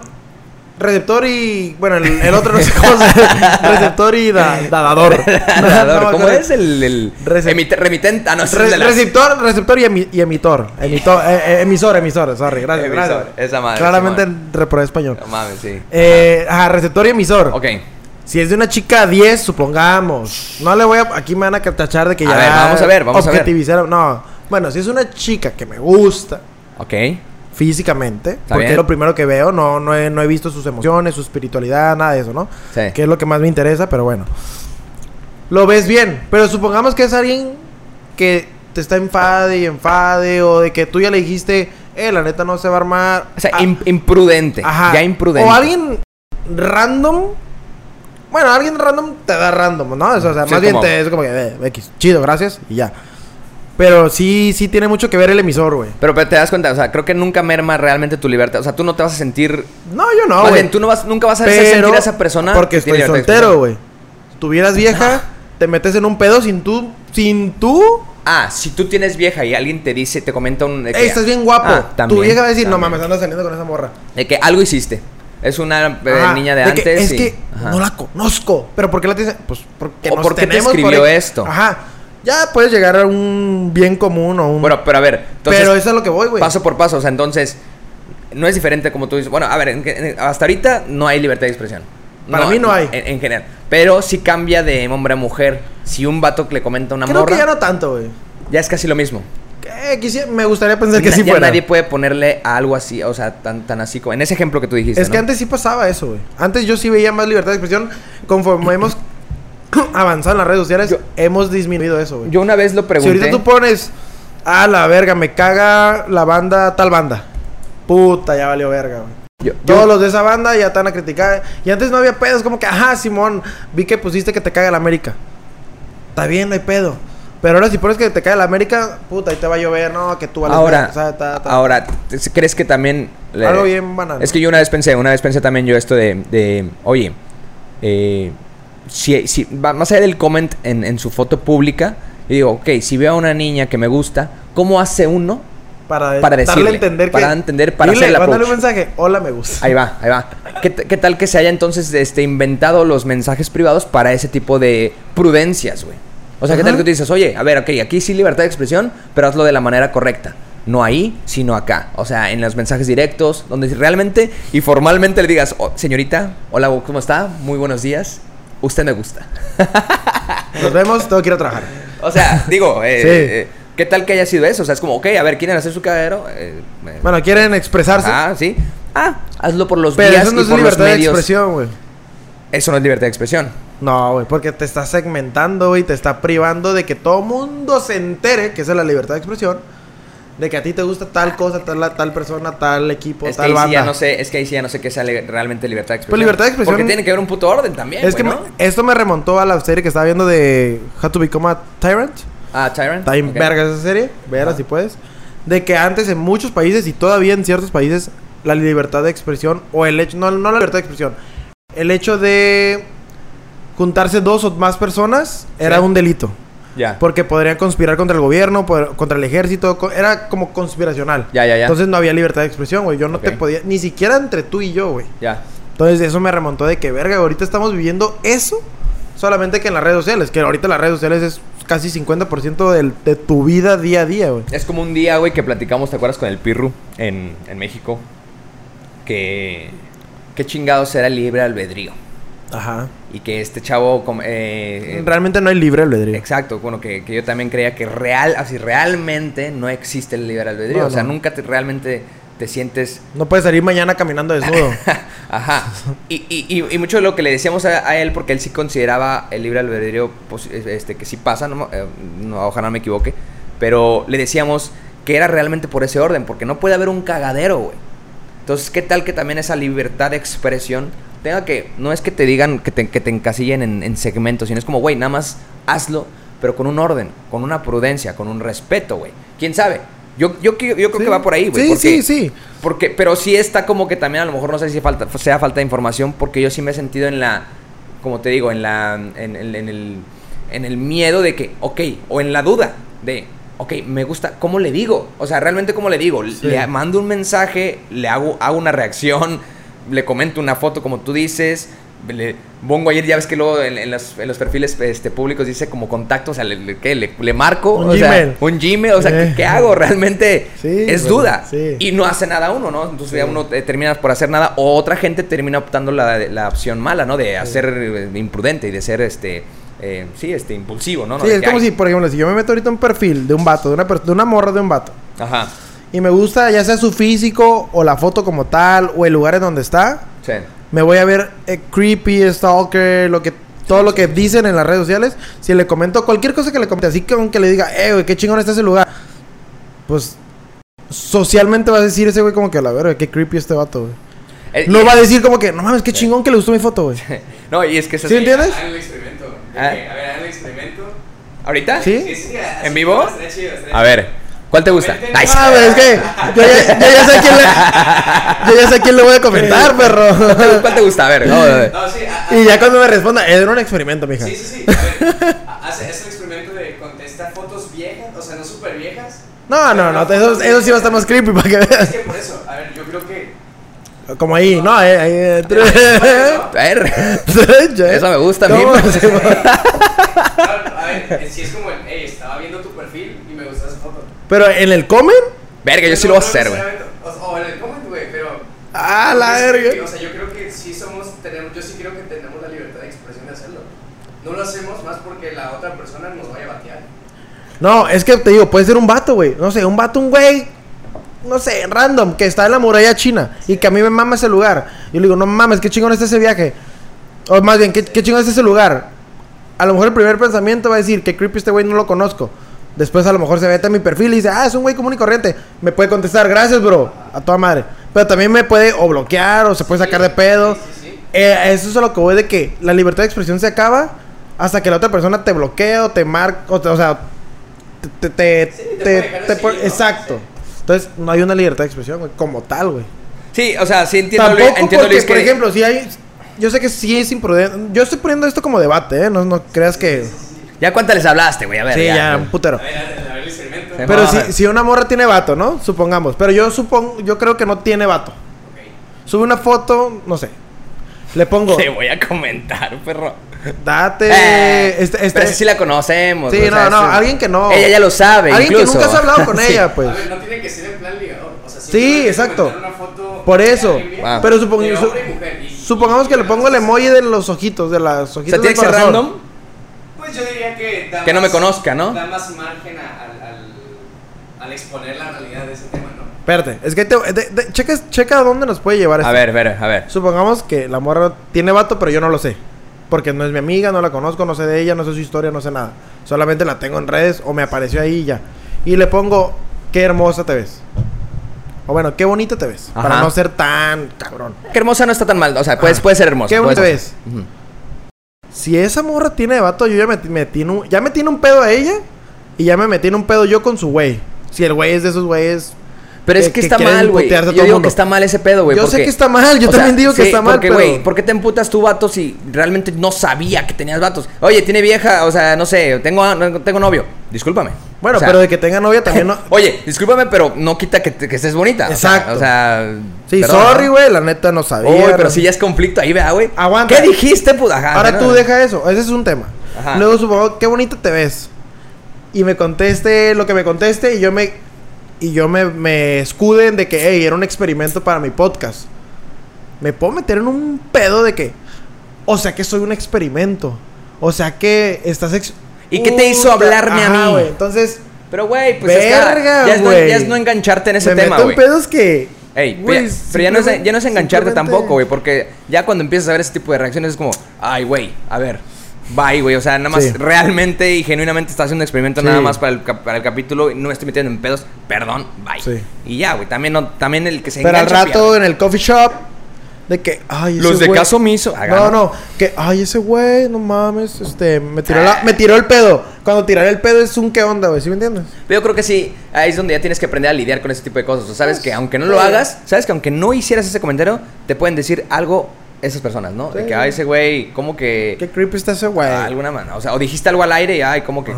Receptor y. Bueno, el, el otro no sé cómo se Receptor y da- dadador. Dador, No ¿Cómo es el, el Recep- emite- remitente? Ah, no, es Re- de las- receptor, receptor y, emi- y emitor. Emitor, eh, eh, emisor, emisor, sorry, gracias, Emisor, gracias. esa madre, Claramente reprobé español. No mames, sí. Eh, ajá, receptor y emisor. Ok. Si es de una chica 10, supongamos. No le voy a. Aquí me van a tachar de que A ya. ver, vamos a ver, vamos a ver. No. Bueno, si es una chica que me gusta Ok. Físicamente, porque bien. es lo primero que veo, no, no, he, no he visto sus emociones, su espiritualidad, nada de eso, ¿no? Sí. Que es lo que más me interesa, pero bueno. Lo ves bien, pero supongamos que es alguien que te está enfade y enfade, o de que tú ya le dijiste, eh, la neta no se va a armar. O sea, Ah, im- imprudente. Ajá. Ya imprudente. O alguien random. Bueno, alguien random te da random, ¿no? O sea, Sí, más bien te es como que, eh, X, chido, gracias, y ya. Pero sí, sí tiene mucho que ver el emisor, güey. Pero, pero te das cuenta, o sea, creo que nunca merma realmente tu libertad. O sea, tú no te vas a sentir. No, yo no, güey. tú no vas, nunca vas a Pero sentir a esa persona. Porque estoy soltero, güey. Tuvieras vieja, te metes en un pedo sin tú, sin tú. Ah, si tú tienes vieja y alguien te dice, te comenta un. que- Ey, estás bien guapo. Ah, tu también, vieja va a decir, no mames, andas saliendo con esa morra. De que algo hiciste. Es una eh, Ajá, niña de, antes. es y- que Ajá. no la conozco. Pero ¿por qué la tienes? Pues porque O nos ¿por qué te escribió esto? Ajá. Ya puedes llegar a un bien común o un. Bueno, pero a ver. Entonces, pero eso es lo que voy, güey. paso por paso. O sea, entonces. No es diferente como tú dices. Bueno, a ver, en- en- hasta ahorita no hay libertad de expresión. Para mí no hay. En, en general. Pero sí cambia de hombre a mujer. Si un vato le comenta a una Creo morra, que ya no tanto, güey. ya es casi lo mismo. Eh, quisiera- me gustaría pensar que Na- sí ya fuera. nadie puede ponerle a algo así, o sea, tan, tan así como... En ese ejemplo que tú dijiste, Es que antes sí pasaba eso, güey. Antes yo sí veía más libertad de expresión. Conforme hemos avanzado en las redes sociales, hemos disminuido eso, güey. Yo una vez lo Si pregunté... ahorita tú pones, a la verga, me caga la banda, tal banda. Puta, ya valió verga, güey. yo- yo- Todos los de esa banda ya están a criticar. Y antes no había pedos, como que, ajá, Simón, vi que pusiste que te caga la América. Está bien, no hay pedo. Pero ahora si pones que te caga la América, puta, ahí te va a llover, no, que tú vales ahora, verga, o sea, ta, ta. ahora, ¿te- ¿crees que también... le- Algo bien banal. Es que yo una vez pensé, una vez pensé también yo esto de, de oye, eh, si, si, va- más allá del comment en, en su foto pública, yo digo, ok, si veo a una niña que me gusta, ¿cómo hace uno? para, para darle decirle, a entender para que... entender, para Dile, hacer el un mensaje, hola, me gusta. Ahí va, ahí va. ¿Qué, qué tal que se haya entonces este, inventado los mensajes privados para ese tipo de prudencias, güey? O sea, ¿qué tal que tú dices, oye, a ver, ok, aquí sí libertad de expresión, pero hazlo de la manera correcta. No ahí, sino acá. O sea, en los mensajes directos, donde realmente y formalmente le digas, "Oh, señorita, hola, ¿cómo está? Muy buenos días. Usted me gusta. Nos vemos, tengo que ir a trabajar. O sea, digo, eh, Sí. eh, ¿qué tal que haya sido eso? O sea, es como, ok, a ver, ¿quieren hacer su cagadero? Eh, Bueno, quieren expresarse. ah, sí. Ah, hazlo por los pero eso no y es por los libertad de expresión, güey. Eso no es libertad de expresión. No, güey, porque te está segmentando, güey, te está privando de que todo mundo se entere, que esa es la libertad de expresión, de que a ti te gusta tal cosa, tal, tal persona, tal equipo, Es que tal sí banda. ya no sé, es que ahí sí ya no sé qué sea le- realmente libertad de expresión. Pues libertad de expresión- Porque tiene que haber un puto orden también, es que esto me remontó a la serie que estaba viendo de How to Become a Tyrant. Ah, Tyrant. Está verga esa serie, verla Ajá. si puedes. De que antes en muchos países y todavía en ciertos países la libertad de expresión o el hecho, no, no la libertad de expresión, el hecho de juntarse dos o más personas era Sí. un delito. Ya. Porque podrían conspirar contra el gobierno, por- contra el ejército. co- Era como conspiracional. Ya, ya, ya. Entonces no había libertad de expresión, güey. Yo no te podía... Ni siquiera entre tú y yo, güey. ya. Entonces eso me remontó de que, verga, ahorita estamos viviendo eso. Solamente que en las redes sociales. Que ahorita las redes sociales es casi 50% del- de tu vida día a día, güey. Es como un día, güey, que platicamos, ¿te acuerdas con el Pirru en, en México? Que. ¿Qué chingados era libre albedrío? Ajá. Y que este chavo. eh, eh, Realmente no hay libre albedrío. Exacto, bueno, que, que yo también creía que real, así realmente no existe el libre albedrío. No, o sea, no. nunca te realmente te sientes No puedes salir mañana caminando desnudo. Ajá. Y, y, y, y mucho de lo que le decíamos a, a él, porque él sí consideraba el libre albedrío pues, este, que sí pasa, no, Eh, no, ojalá no me equivoque, pero le decíamos que era realmente por ese orden, porque no puede haber un cagadero, güey. Entonces, ¿qué tal que también esa libertad de expresión tenga que, no es que te digan que te, que te encasillen en, en segmentos, sino es como, güey, nada más hazlo, pero con un orden, con una prudencia, con un respeto, güey. ¿Quién sabe? Yo, yo, creo Sí. que va por ahí, güey. Sí, porque- sí, sí. porque, pero sí está como que también a lo mejor no sé si falta, sea falta de información, porque yo sí me he sentido en la, como te digo, en la, en, el- en el, en el miedo de que, ok, o en la duda de, ok, me gusta, ¿cómo le digo? O sea, realmente cómo le digo, Sí. le mando un mensaje, le hago, hago una reacción, le comento una foto como tú dices. Le pongo ayer, ya ves que luego en, en los, en los perfiles este, públicos dice como contacto, o sea, le, ¿qué? le, le marco, Un o sea, Gmail. un Gmail, o sea, ¿qué, Eh. qué hago? Realmente Sí, es duda. sí. Y no hace nada uno, ¿no? Entonces ya uno eh, termina por hacer nada. O otra gente termina optando la, la opción mala, ¿no? De hacer eh, imprudente y de ser, este, eh, sí, este, impulsivo, ¿no? No, Sí, es como si, por ejemplo, si yo me meto ahorita un perfil de un vato, de una, de una morra de un vato, Ajá, y me gusta ya sea su físico o la foto como tal o el lugar en donde está, sí. me voy a ver eh, creepy, stalker, lo que todo lo que dicen en las redes sociales. Si le comento cualquier cosa que le comente, así que aunque le diga, eh, güey, qué chingón está ese lugar, pues socialmente va a decir ese güey como que a la verga, qué creepy este vato, güey. Eh, No va a decir como que, no mames, qué chingón que le gustó mi foto, güey. No, y es que es ¿Sí así. entiendes? Hagan el experimento. ¿Ah? A ver, hagan el experimento. ¿Ahorita? ¿Sí? Sí, sí, así ¿En vivo? A ver, ¿cuál te gusta? Nice. Ah, es que yo ya, yo ya sé quién le, yo ya sé a quién le voy a comentar, perro. ¿Cuál te gusta? A ver, no, a ver. No, sí, a- a- Y ya cuando me responda, era un experimento, mija. Sí, sí, sí. A ver, hace, hace el experimento de contestar fotos viejas, o sea, no súper viejas. No, no, no, eso, eso sí va a estar más creepy para que Es veas. que por eso, a ver, yo creo que. Como ahí, no, eh, ahí. eh, A ver. Eso me gusta a mí, a ver, si es como el, hey, estaba viendo tu perfil y me gustó esa foto. Pero en el comment, Verga, yo sí lo voy a hacer, güey. O, en el comment, güey, pero. ah, la es verga. O sea, yo creo que sí somos, tenemos, yo sí creo que tenemos la libertad de expresión de hacerlo. No lo hacemos más porque la otra persona nos vaya a batear. No, es que te digo, puede ser un vato, güey. No sé, un vato, un güey, no sé, random, que está en la muralla china y que a mí me mama ese lugar. Yo le digo, no mames, qué chingón está ese viaje. O más bien, qué, qué chingón está ese lugar. A lo mejor el primer pensamiento va a decir que creepy este güey no lo conozco. Después a lo mejor se mete a mi perfil y dice, ah, es un güey común y corriente. Me puede contestar, gracias, bro, a toda madre. Pero también me puede o bloquear o se puede sacar de pedo. Eh, eso es a lo que voy de que la libertad de expresión se acaba hasta que la otra persona te bloquea o te marca, o, te- o sea, te... te, te- Sí, te exacto. Sí. Entonces, no hay una libertad de expresión, güey, como tal, güey. Sí, o sea, sí entiendo, Tampoco entiendo porque, por ejemplo, si hay... Yo sé que sí es imprudente. Yo estoy poniendo esto como debate, ¿eh? No, no creas que... ¿Ya cuántas les hablaste, güey? A ver, Sí, ya, un putero. A ver, a ver, a ver el experimento. Pero No, si, si una morra tiene vato, ¿no? Supongamos. Pero yo supongo... Yo creo que no tiene vato. Ok. Sube una foto, no sé. Le pongo... Te voy a comentar, perro. Date... Eh, este, este, Pero si sí la conocemos. Sí, o sea, no, no, es- alguien que no. Ella ya lo sabe, Alguien incluso. que nunca has hablado con Sí. ella, pues. A ver, no tiene que ser en plan ligador. O sea, Sí, exacto. comentar una foto Por eso. Pero supong- de su- hombre y mujer, y- supongamos y- que le pongo el emoji de los ojitos, de las O ojitos sea, tiene del que ser corazón. random. Pues yo diría que da Que no me más- conozca, ¿no? Da más margen a- al, al, al exponer la realidad de ese tema, ¿no? Espérate, es que te, de- de- checa, checa a dónde nos puede llevar A esto. ver, a ver, a ver. Supongamos que la morra tiene vato, pero yo no lo sé. Porque no es mi amiga, no la conozco, no sé de ella, no sé su historia, no sé nada. Solamente la tengo en redes o me apareció ahí y ya. Y le pongo, qué hermosa te ves. O bueno, qué bonita te ves. Para Ajá. no ser tan cabrón. Qué hermosa no está tan mal. O sea, puede, Ah. puede ser hermosa. Qué bonita ser. ves. Ujú. Si esa morra tiene vato, yo ya me, me tiene un, ya me tiene un pedo a ella y ya me metí en un pedo yo con su güey. Si el güey es de esos güeyes. Pero es que- está mal, güey. Yo digo mundo. que está mal ese pedo, güey. Yo sé que está mal, yo o sea, también digo que sí, está mal, porque, pero- güey, ¿por qué te emputas tú, vato, si realmente no sabía que tenías vatos? Oye, tiene vieja, o sea, no sé, tengo, tengo novio. Discúlpame. Bueno, O sea, pero de que tenga novia también no. Oye, discúlpame, pero no quita que, que estés bonita. o sea, Exacto. O sea, Sí, perdón, sorry, ¿no? güey, la neta no sabía. Uy, pero no- si ya es conflicto ahí, vea, güey. Aguanta. ¿Qué dijiste, puta? Ajá, Ahora ¿no? tú deja eso, ese es un tema. Ajá. Luego supongo, qué bonita te ves. Y me conteste lo que me conteste y yo me y yo me, me escuden de que, hey, era un experimento para mi podcast. Me puedo meter en un pedo de que, o sea que soy un experimento. O sea que estás... ex- ¿Y qué te hizo hablarme a mí? güey, Entonces, Pero, güey, pues es que ya, es no, güey. ya es no engancharte en ese me tema, güey. pedos que... Ey, ya- pero ya no, es, ya no es engancharte tampoco, güey, porque ya cuando empiezas a ver ese tipo de reacciones es como, ay, güey, a ver, bye, güey, o sea, nada más Sí. realmente y genuinamente estás haciendo un experimento Sí. nada más para el, para el capítulo y no me estoy metiendo en pedos, perdón, bye. Sí. Y ya, güey, también, no, también el que se Pero al rato en el coffee shop, de que, ay, ese Los de güey- caso omiso. hagan, No, no, que, ay, ese güey, no mames, este, me tiró, la- Ah. me tiró el pedo. Cuando tirar el pedo es un qué onda, güey, ¿sí me entiendes? Pero yo creo que sí, ahí es donde ya tienes que aprender a lidiar con ese tipo de cosas. O sabes que aunque no lo sí. hagas, sabes que aunque no hicieras ese comentario, te pueden decir algo esas personas, ¿no? De que, ay, ese güey, como que... Qué creepy está ese güey. Ah, alguna manera. O sea, o dijiste algo al aire y, ay, como que...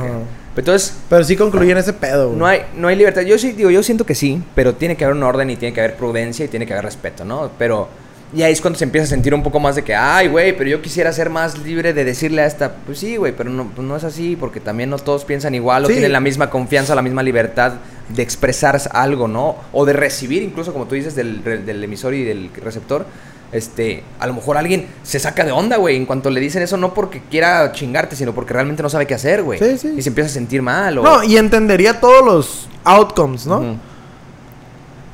entonces, Pero sí concluyen ese pedo, güey. no hay, no hay libertad. Yo sí, digo, yo siento que sí, pero tiene que haber un orden y tiene que haber prudencia y tiene que haber respeto, ¿no? Pero... Y ahí es cuando se empieza a sentir un poco más de que, ay, güey, pero yo quisiera ser más libre de decirle a esta, pues sí, güey, pero no, pues no es así, porque también no todos piensan igual o Sí. tienen la misma confianza, la misma libertad de expresar algo, ¿no? O de recibir, incluso como tú dices, del, del emisor y del receptor. Este, a lo mejor alguien se saca de onda, güey, en cuanto le dicen eso, no porque quiera chingarte, sino porque realmente no sabe qué hacer, güey. Sí, sí. Y se empieza a sentir mal. O... No, y entendería todos los outcomes, ¿no?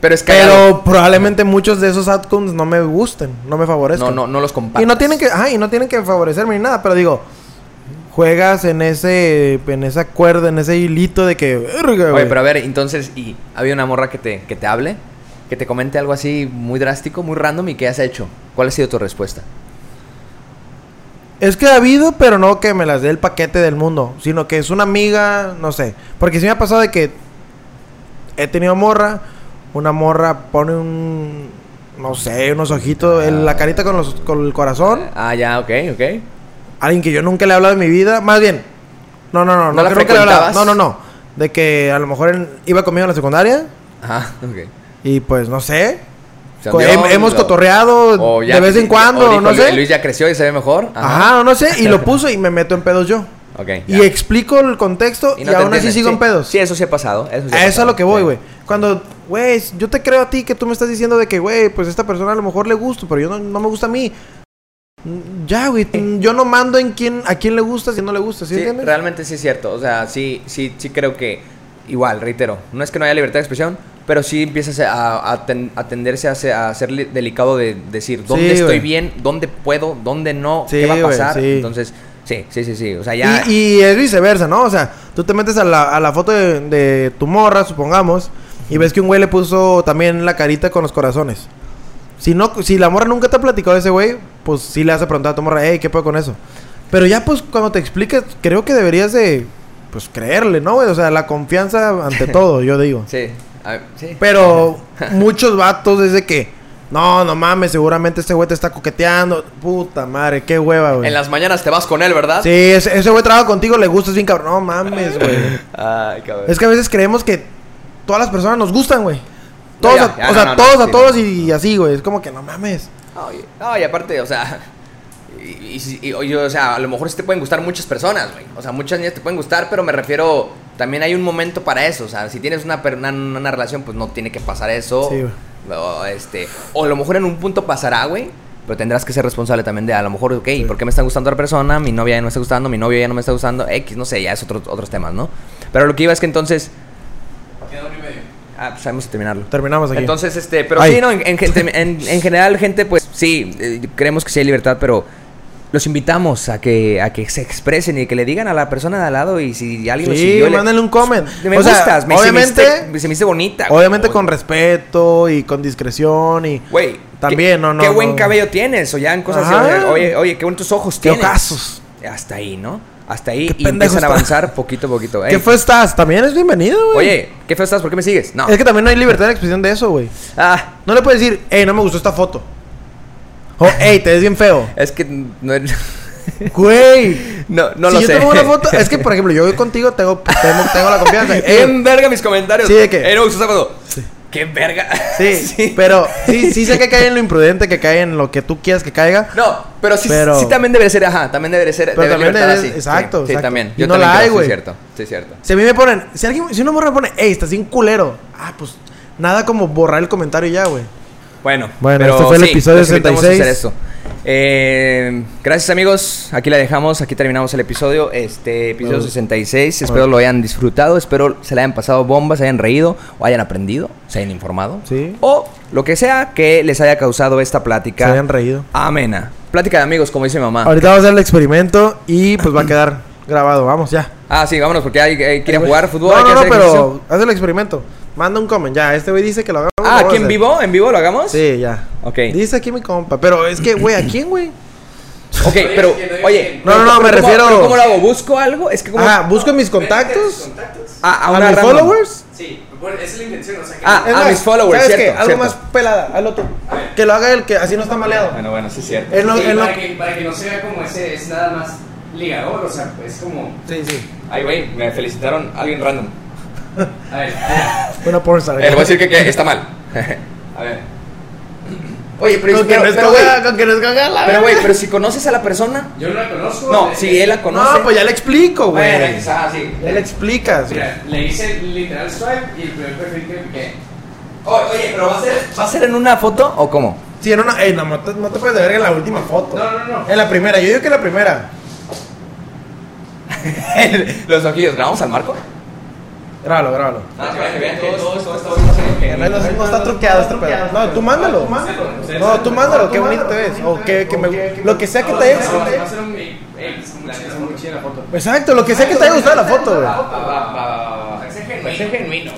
Pero es que Pero probablemente muchos de esos outcomes no me gusten, no me favorezcan. no, no, no los compartes. Y no tienen que, ajá, y no tienen que favorecerme ni nada, pero digo, juegas en ese, en esa cuerda, en ese hilito de que, Oye, pero a ver, entonces, ¿y había una morra que te, que te hable? Que te comente algo así muy drástico, muy random y qué has hecho? ¿Cuál ha sido tu respuesta? Es que ha habido, pero no que me las dé el paquete del mundo, sino que es una amiga, no sé. Porque sí me ha pasado de que he tenido morra, una morra pone un, no sé, unos ojitos, el- la carita con, los, con el corazón. Ah, ya, ok, ok. Alguien que yo nunca le he hablado de mi vida, más bien, no, no, no, ¿No no, la que? No, no, no. De que a lo mejor en- iba conmigo en la secundaria Ajá, ok. y pues no sé. Co- hem- hemos o- cotorreado o de vez en cuando, o dijo, no "Lu- sé. Luis ya creció y se ve mejor. Ajá, no sé, y lo puso y me meto en pedos yo. Y ya. explico el contexto y, no aún así sigo en pedos. Sí, eso sí ha pasado. Eso sí ha a eso es pasado. a lo que voy, Sí. güey. Cuando, güey, yo te creo a ti que tú me estás diciendo de que, güey, pues esta persona a lo mejor le gusta, pero yo no, no me gusta a mí. Mm, Ya, güey, yo no mando en quién, a quién le gusta si no le gusta, ¿sí, entiendes? realmente sí es cierto. O sea, sí, sí, sí creo que igual, reitero, no es que no haya libertad de expresión, pero sí empiezas a, a, ten- a tenderse a ser, a ser li- delicado de decir dónde Sí, estoy bien, dónde puedo, dónde no, Sí, qué va a pasar. sí. Entonces, sí, sí, sí, sí. O sea, ya. Y, y es viceversa, ¿no? O sea, tú te metes a la, a la foto de, de tu morra, supongamos, y ves que un güey le puso también la carita con los corazones. Si no, si la morra nunca te ha platicado de ese güey, pues sí le hace preguntar a tu morra, hey, ¿qué puedo con eso? Pero ya pues cuando te expliques, creo que deberías de, pues creerle, ¿no, güey? O sea, la confianza ante todo, yo digo. Sí, a ver, sí. Pero muchos vatos desde que, no, no mames, seguramente este güey te está coqueteando. Puta madre, qué hueva, güey. En las mañanas te vas con él, ¿verdad? Sí, ese, ese güey trabaja contigo, le gustas bien cabrón. No mames, güey. Ay, cabrón. Es que a veces creemos que todas las personas nos gustan, güey. Todos, ya, a- o sea, no, todos a todos y, así, güey. Es como que no mames. No, y, aparte, o sea, y, y y- o sea, a lo mejor sí te pueden gustar muchas personas, güey. O sea, muchas niñas te pueden gustar, pero me refiero, también hay un momento para eso. O sea, si tienes una, una, una relación, pues no tiene que pasar eso. Sí, güey. O, este, o a lo mejor en un punto pasará, güey. Pero tendrás que ser responsable también de, a lo mejor, ok, ¿por qué me está gustando otra persona? Mi novia ya no me está gustando, mi novio ya no me está gustando, X, no sé, ya es otro, otros temas, ¿no? Pero lo que iba es que entonces, Queda uno y medio. ah, pues a terminarlo. Terminamos aquí. Entonces, este, pero Ay. sí, no, en, en gente- en- en general, gente, pues sí, eh, creemos que sí hay libertad, pero los invitamos a que, a que se expresen y que le digan a la persona de al lado y si alguien lo sí, siguió, mándale un comment. me O sea, me, obviamente, se, me hiciste, se me hizo bonita. obviamente con respeto y con discreción y... Güey, También, qué- no, no, Qué buen no. cabello tienes, o ya en cosas así, oye, oye, qué bonitos ojos Qué tienes. ocasos. Hasta ahí, ¿no? Hasta ahí Qué y empiezan a avanzar poquito a poquito. ¿Qué Ey, fue estás? También es bienvenido, güey. Oye, ¿qué feo estás? ¿Por qué me sigues? No. Es que también no hay libertad de expresión de eso, güey. Ah, No le puedes decir, hey, no me gustó esta foto. O, hey, te ves bien feo. es que no, Güey. no, no si lo yo sé. tengo una foto, es que por ejemplo, yo contigo tengo, tengo, tengo la confianza. Bien verga mis comentarios. Sí, de que-. Qué verga. sí, pero sí, sí sé que cae en lo imprudente, que cae en lo que tú quieras que caiga. No, pero sí, Pero- sí también debe ser, ajá, también debe ser. Pero también libertad debe- así. exacto, Sí, sí, también. Yo no también la hay, güey. Sí, cierto. Sí, cierto. Si a mí me ponen, si alguien, si una morra me pone, hey, estás bien culero. Ah, pues nada como borrar el comentario ya, güey. Bueno, Bueno, pero este fue el sí, episodio los invitamos a 66. hacer eso. Eh, gracias amigos, aquí la dejamos, aquí terminamos el episodio, este episodio Oh. 66, espero lo hayan disfrutado, espero se le hayan pasado bombas, se hayan reído o hayan aprendido, se hayan informado. Sí. O lo que sea que les haya causado esta Se plática hayan reído. amena. Plática de amigos, como dice mi mamá. Ahorita vamos a hacer el experimento y pues va a quedar grabado. Vamos, ya. Ah, sí, vámonos, porque hay, hay- quieren jugar fútbol. No, hay que no, hacer pero ejercicio. haz el experimento. Manda un comment. Ya, este güey dice que lo hagamos. Ah, ¿aquí a en vivo? ¿En vivo lo hagamos? Sí, ya. Ok. Dice aquí mi compa. Pero es que, güey, ¿a quién, güey? Ok, pero, oye. No, no, no, me ¿cómo- refiero- pero ¿Cómo lo hago? ¿Busco algo? Es que como... Ah, busco mis contactos. Ah, a A una mis random. followers. Sí, esa es la intención, o sea que Ah, a mis followers, ¿sabes cierto, qué? Algo cierto. más pelada. Hazlo tú. A ver. Que lo haga el que así no está maleado. Bueno, bueno, sí es cierto. Él no, Sí, él no. para, que, para que no se vea como ese, es nada más ligador, o sea, es como, Sí, sí. Ay, güey, me felicitaron alguien random. A ver, Una pornstar. Eh, le voy a decir que, que está mal. a ver, Oye, pero, Con que pero, no pero, güey, escoga, con que no escoga la pero, güey, pero si conoces a la persona. yo no la conozco. No, le- si él la conoce. No, pues ya le explico, güey. Bueno, ah, sí. Ya le explicas. Mira, le hice literal swipe y el primer perfil que piqué. Oye, pero va a ser, ¿va a ser en una foto o cómo? Sí, en una. Ey, no, no te, no te puedes de verga en la última foto. No, no, no. En la primera, yo digo que en la primera. Los ojillos, ¿grabamos al marco? Grábalo, grábalo. Ah, que vean No, está truqueado este pedo. No, tú mándalo. No, tú mándalo, qué bonito te ves. O que, que me, lo que sea que te haya No, no, gustado. va a ser un- ey, ey, es muy chida, es muy chida la foto. Exacto, lo que sea que te haya gustado la foto, güey. Parece genuino.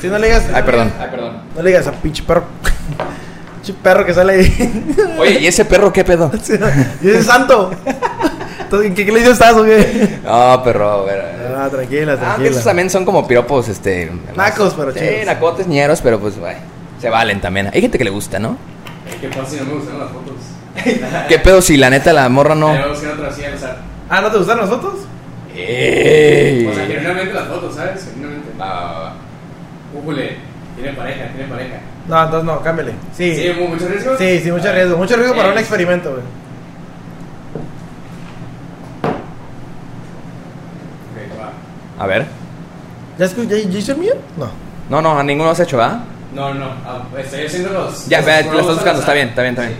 Si no le digas. Ay, perdón. Ay, perdón. No le digas a pinche perro. pinche perro que sale ahí. Oye, ¿y ese perro qué pedo? y ese santo. ¿En qué iglesia estás o qué? No, perro, a ver. Ah, tranquila, Ah, que esos tranquila. también son como piropos, este. Nacos, pero Sí, chidos. nacotes, ñeros, pero pues, güey. Se valen también. Hay gente que le gusta, ¿no? ¿Qué pasa si no me gustaron las fotos? ¿Qué pedo si la neta la morra no? Ah, ¿no te gustan las fotos? ¡Ey! O sea, genuinamente las fotos, ¿sabes? Genuinamente. Va, va, va. Újule, tiene pareja, tiene pareja. No, entonces no, cámbiale. Sí. ¿Sí? ¿Hubo mucho riesgo? Sí, sí, mucho riesgo. Mucho riesgo para Eh. un experimento, güey. Ok, va. A ver. ¿Ya, escu- ya, ya hizo el mío? No. No, no, a ninguno has hecho, ¿verdad? No, no, ah, estoy haciendo los. Ya, los ve, lo estás buscando, está bien, está bien, está bien.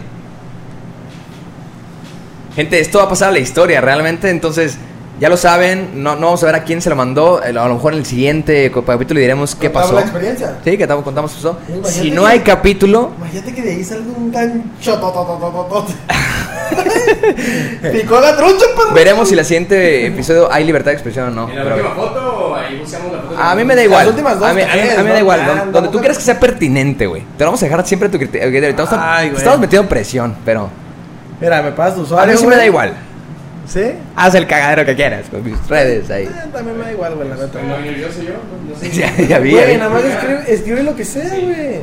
Gente, esto va a pasar a la historia, realmente, entonces, ya lo saben, no, no vamos a ver a quién se lo mandó, a lo mejor en el siguiente capítulo diremos qué pasó. la experiencia. Sí, que estamos- contamos. Imagínate Si no que- hay capítulo, Imagínate que de ahí salga un gancho. Picó la trucha, perro. veremos si el siguiente episodio hay libertad de expresión o no. En la pero- última foto, ahí buscamos la foto. A mí me da igual. Las últimas dos, a mí, a mí- tres, a mí me da ¿no? igual. Donde, no, donde tú no. creas que sea pertinente, güey. Te lo vamos a dejar siempre a tu criterio. Te estamos, Ay, te güey. estamos metiendo presión, pero Mira, me pasas tu a usuario. mí sí me güey. da igual. ¿Sí? Haz el cagadero que quieras con mis redes ahí. Eh, también me da igual, güey, la neta. No, nervioso yo, no sé. ya, ya vi, ya Güey, nada más escribe, escribe lo que sea, Sí. güey.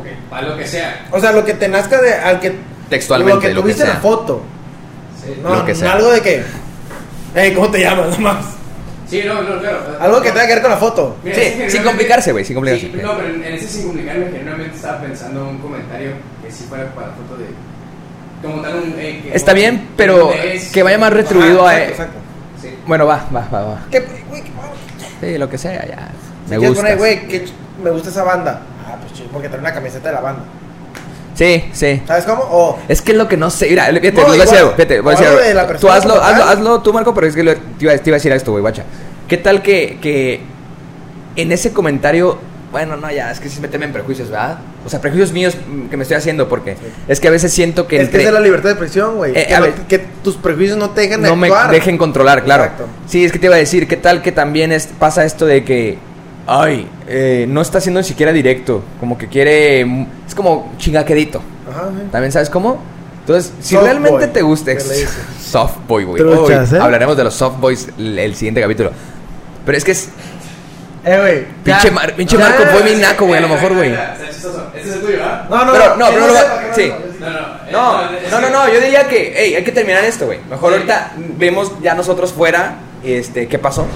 Ok, para lo que sea. O sea, lo que te nazca de al que Textualmente, lo que tuviste en la foto. Sí, No, Lo que sea. algo de que Ey, ¿cómo te llamas? Nada más. Sí, no, no, claro. Algo que tenga que ver con la foto. Mira, Sí, sin complicarse, güey, sin complicarse. Sí, no, pero en, en ese sin complicarme, genuinamente estaba pensando un comentario que sí fuera para la foto de. Como tal, un. eh, que- Está bien, pero es- que vaya más retribuido Ajá, a... exacto, exacto. Sí. Bueno, va, va, va, va. ¿Qué, güey, qué- Sí, lo que sea, ya. Si Me quieres gusta. poner, güey, que me gusta esa banda. Ah, pues chido, porque trae una camiseta de la banda. Sí, sí. ¿Sabes cómo? O Es que es lo que no sé. Mira, fíjate, No, te voy a decir igual, fíjate, voy a decir algo de Tú hazlo, hazlo, hazlo tú, Marco, pero es que lo- te, iba, te iba a decir esto, güey, guacha. ¿Qué tal que, que en ese comentario, bueno, no, ya, es que sí méteme en prejuicios, ¿verdad? O sea, prejuicios míos mm, que me estoy haciendo, porque es que a veces siento que es que entre- esa es la libertad de expresión, güey. Eh, que, no- que tus prejuicios no te dejen de no me dejen controlar, claro. Exacto. Sí, es que te iba a decir, ¿qué tal que también es, pasa esto de que, ay, eh, no está siendo ni siquiera directo, como que quiere, mm, es como chingaquedito. Ajá, sí. ¿También sabes cómo? Entonces, si Soft realmente boy, te gusta, soft boy, güey. ¿eh? Hablaremos de los soft boys el, el siguiente capítulo. Pero es que es Eh, güey. pinche. Mar- pinche Ya, Marco fue mi naco, güey, a lo mejor, güey. Este es el tuyo, ¿ah? No, no, Pero, no, pero no no sí. No, no. No, no, no, yo diría que, hey, hay que terminar esto, güey. Mejor Sí. ahorita vemos ya nosotros fuera, este, qué pasó.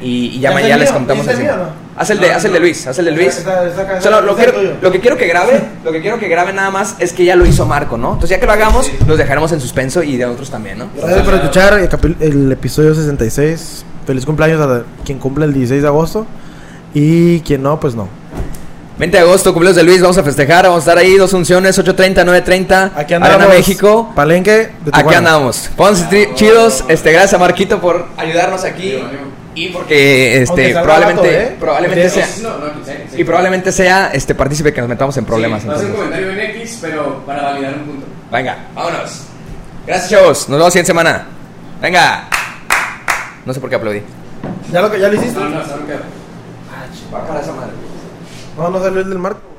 Y, y ya, ¿Ya ma- es el ya les contamos ¿Es el así. Haz el de, No, haz el de. Luis, haz el de Luis. Está- está lo, quiero- que quiero que grabe, lo que quiero que grabe nada más es que ya lo hizo Marco, ¿no? Entonces ya que lo hagamos, Sí. los dejaremos en suspenso y de otros también, ¿no? Gracias por escuchar el, el episodio 66. Feliz cumpleaños a quien cumple el 16 de agosto. Y quien no, pues no. 20 de agosto, cumpleaños de Luis, vamos a festejar, vamos a estar ahí, dos funciones, 8.30, 9.30. Aquí Arena andamos. México. Palenque de Aquí andamos. Pónganse chidos. Este, gracias a Marquito por ayudarnos aquí. Y porque este probablemente barato, ¿eh? probablemente sea No, no, sí, sí. y probablemente sea este partícipe que nos metamos en problemas. Sí, va a ser un comentario en X, pero para validar un punto. Venga, vámonos. Gracias, chavos. Nos vemos la siguiente semana. Venga. No sé por qué aplaudí. ¿Ya lo, ¿Ya lo hiciste? No, no, no. Va para esa madre. No, no salió el del marco.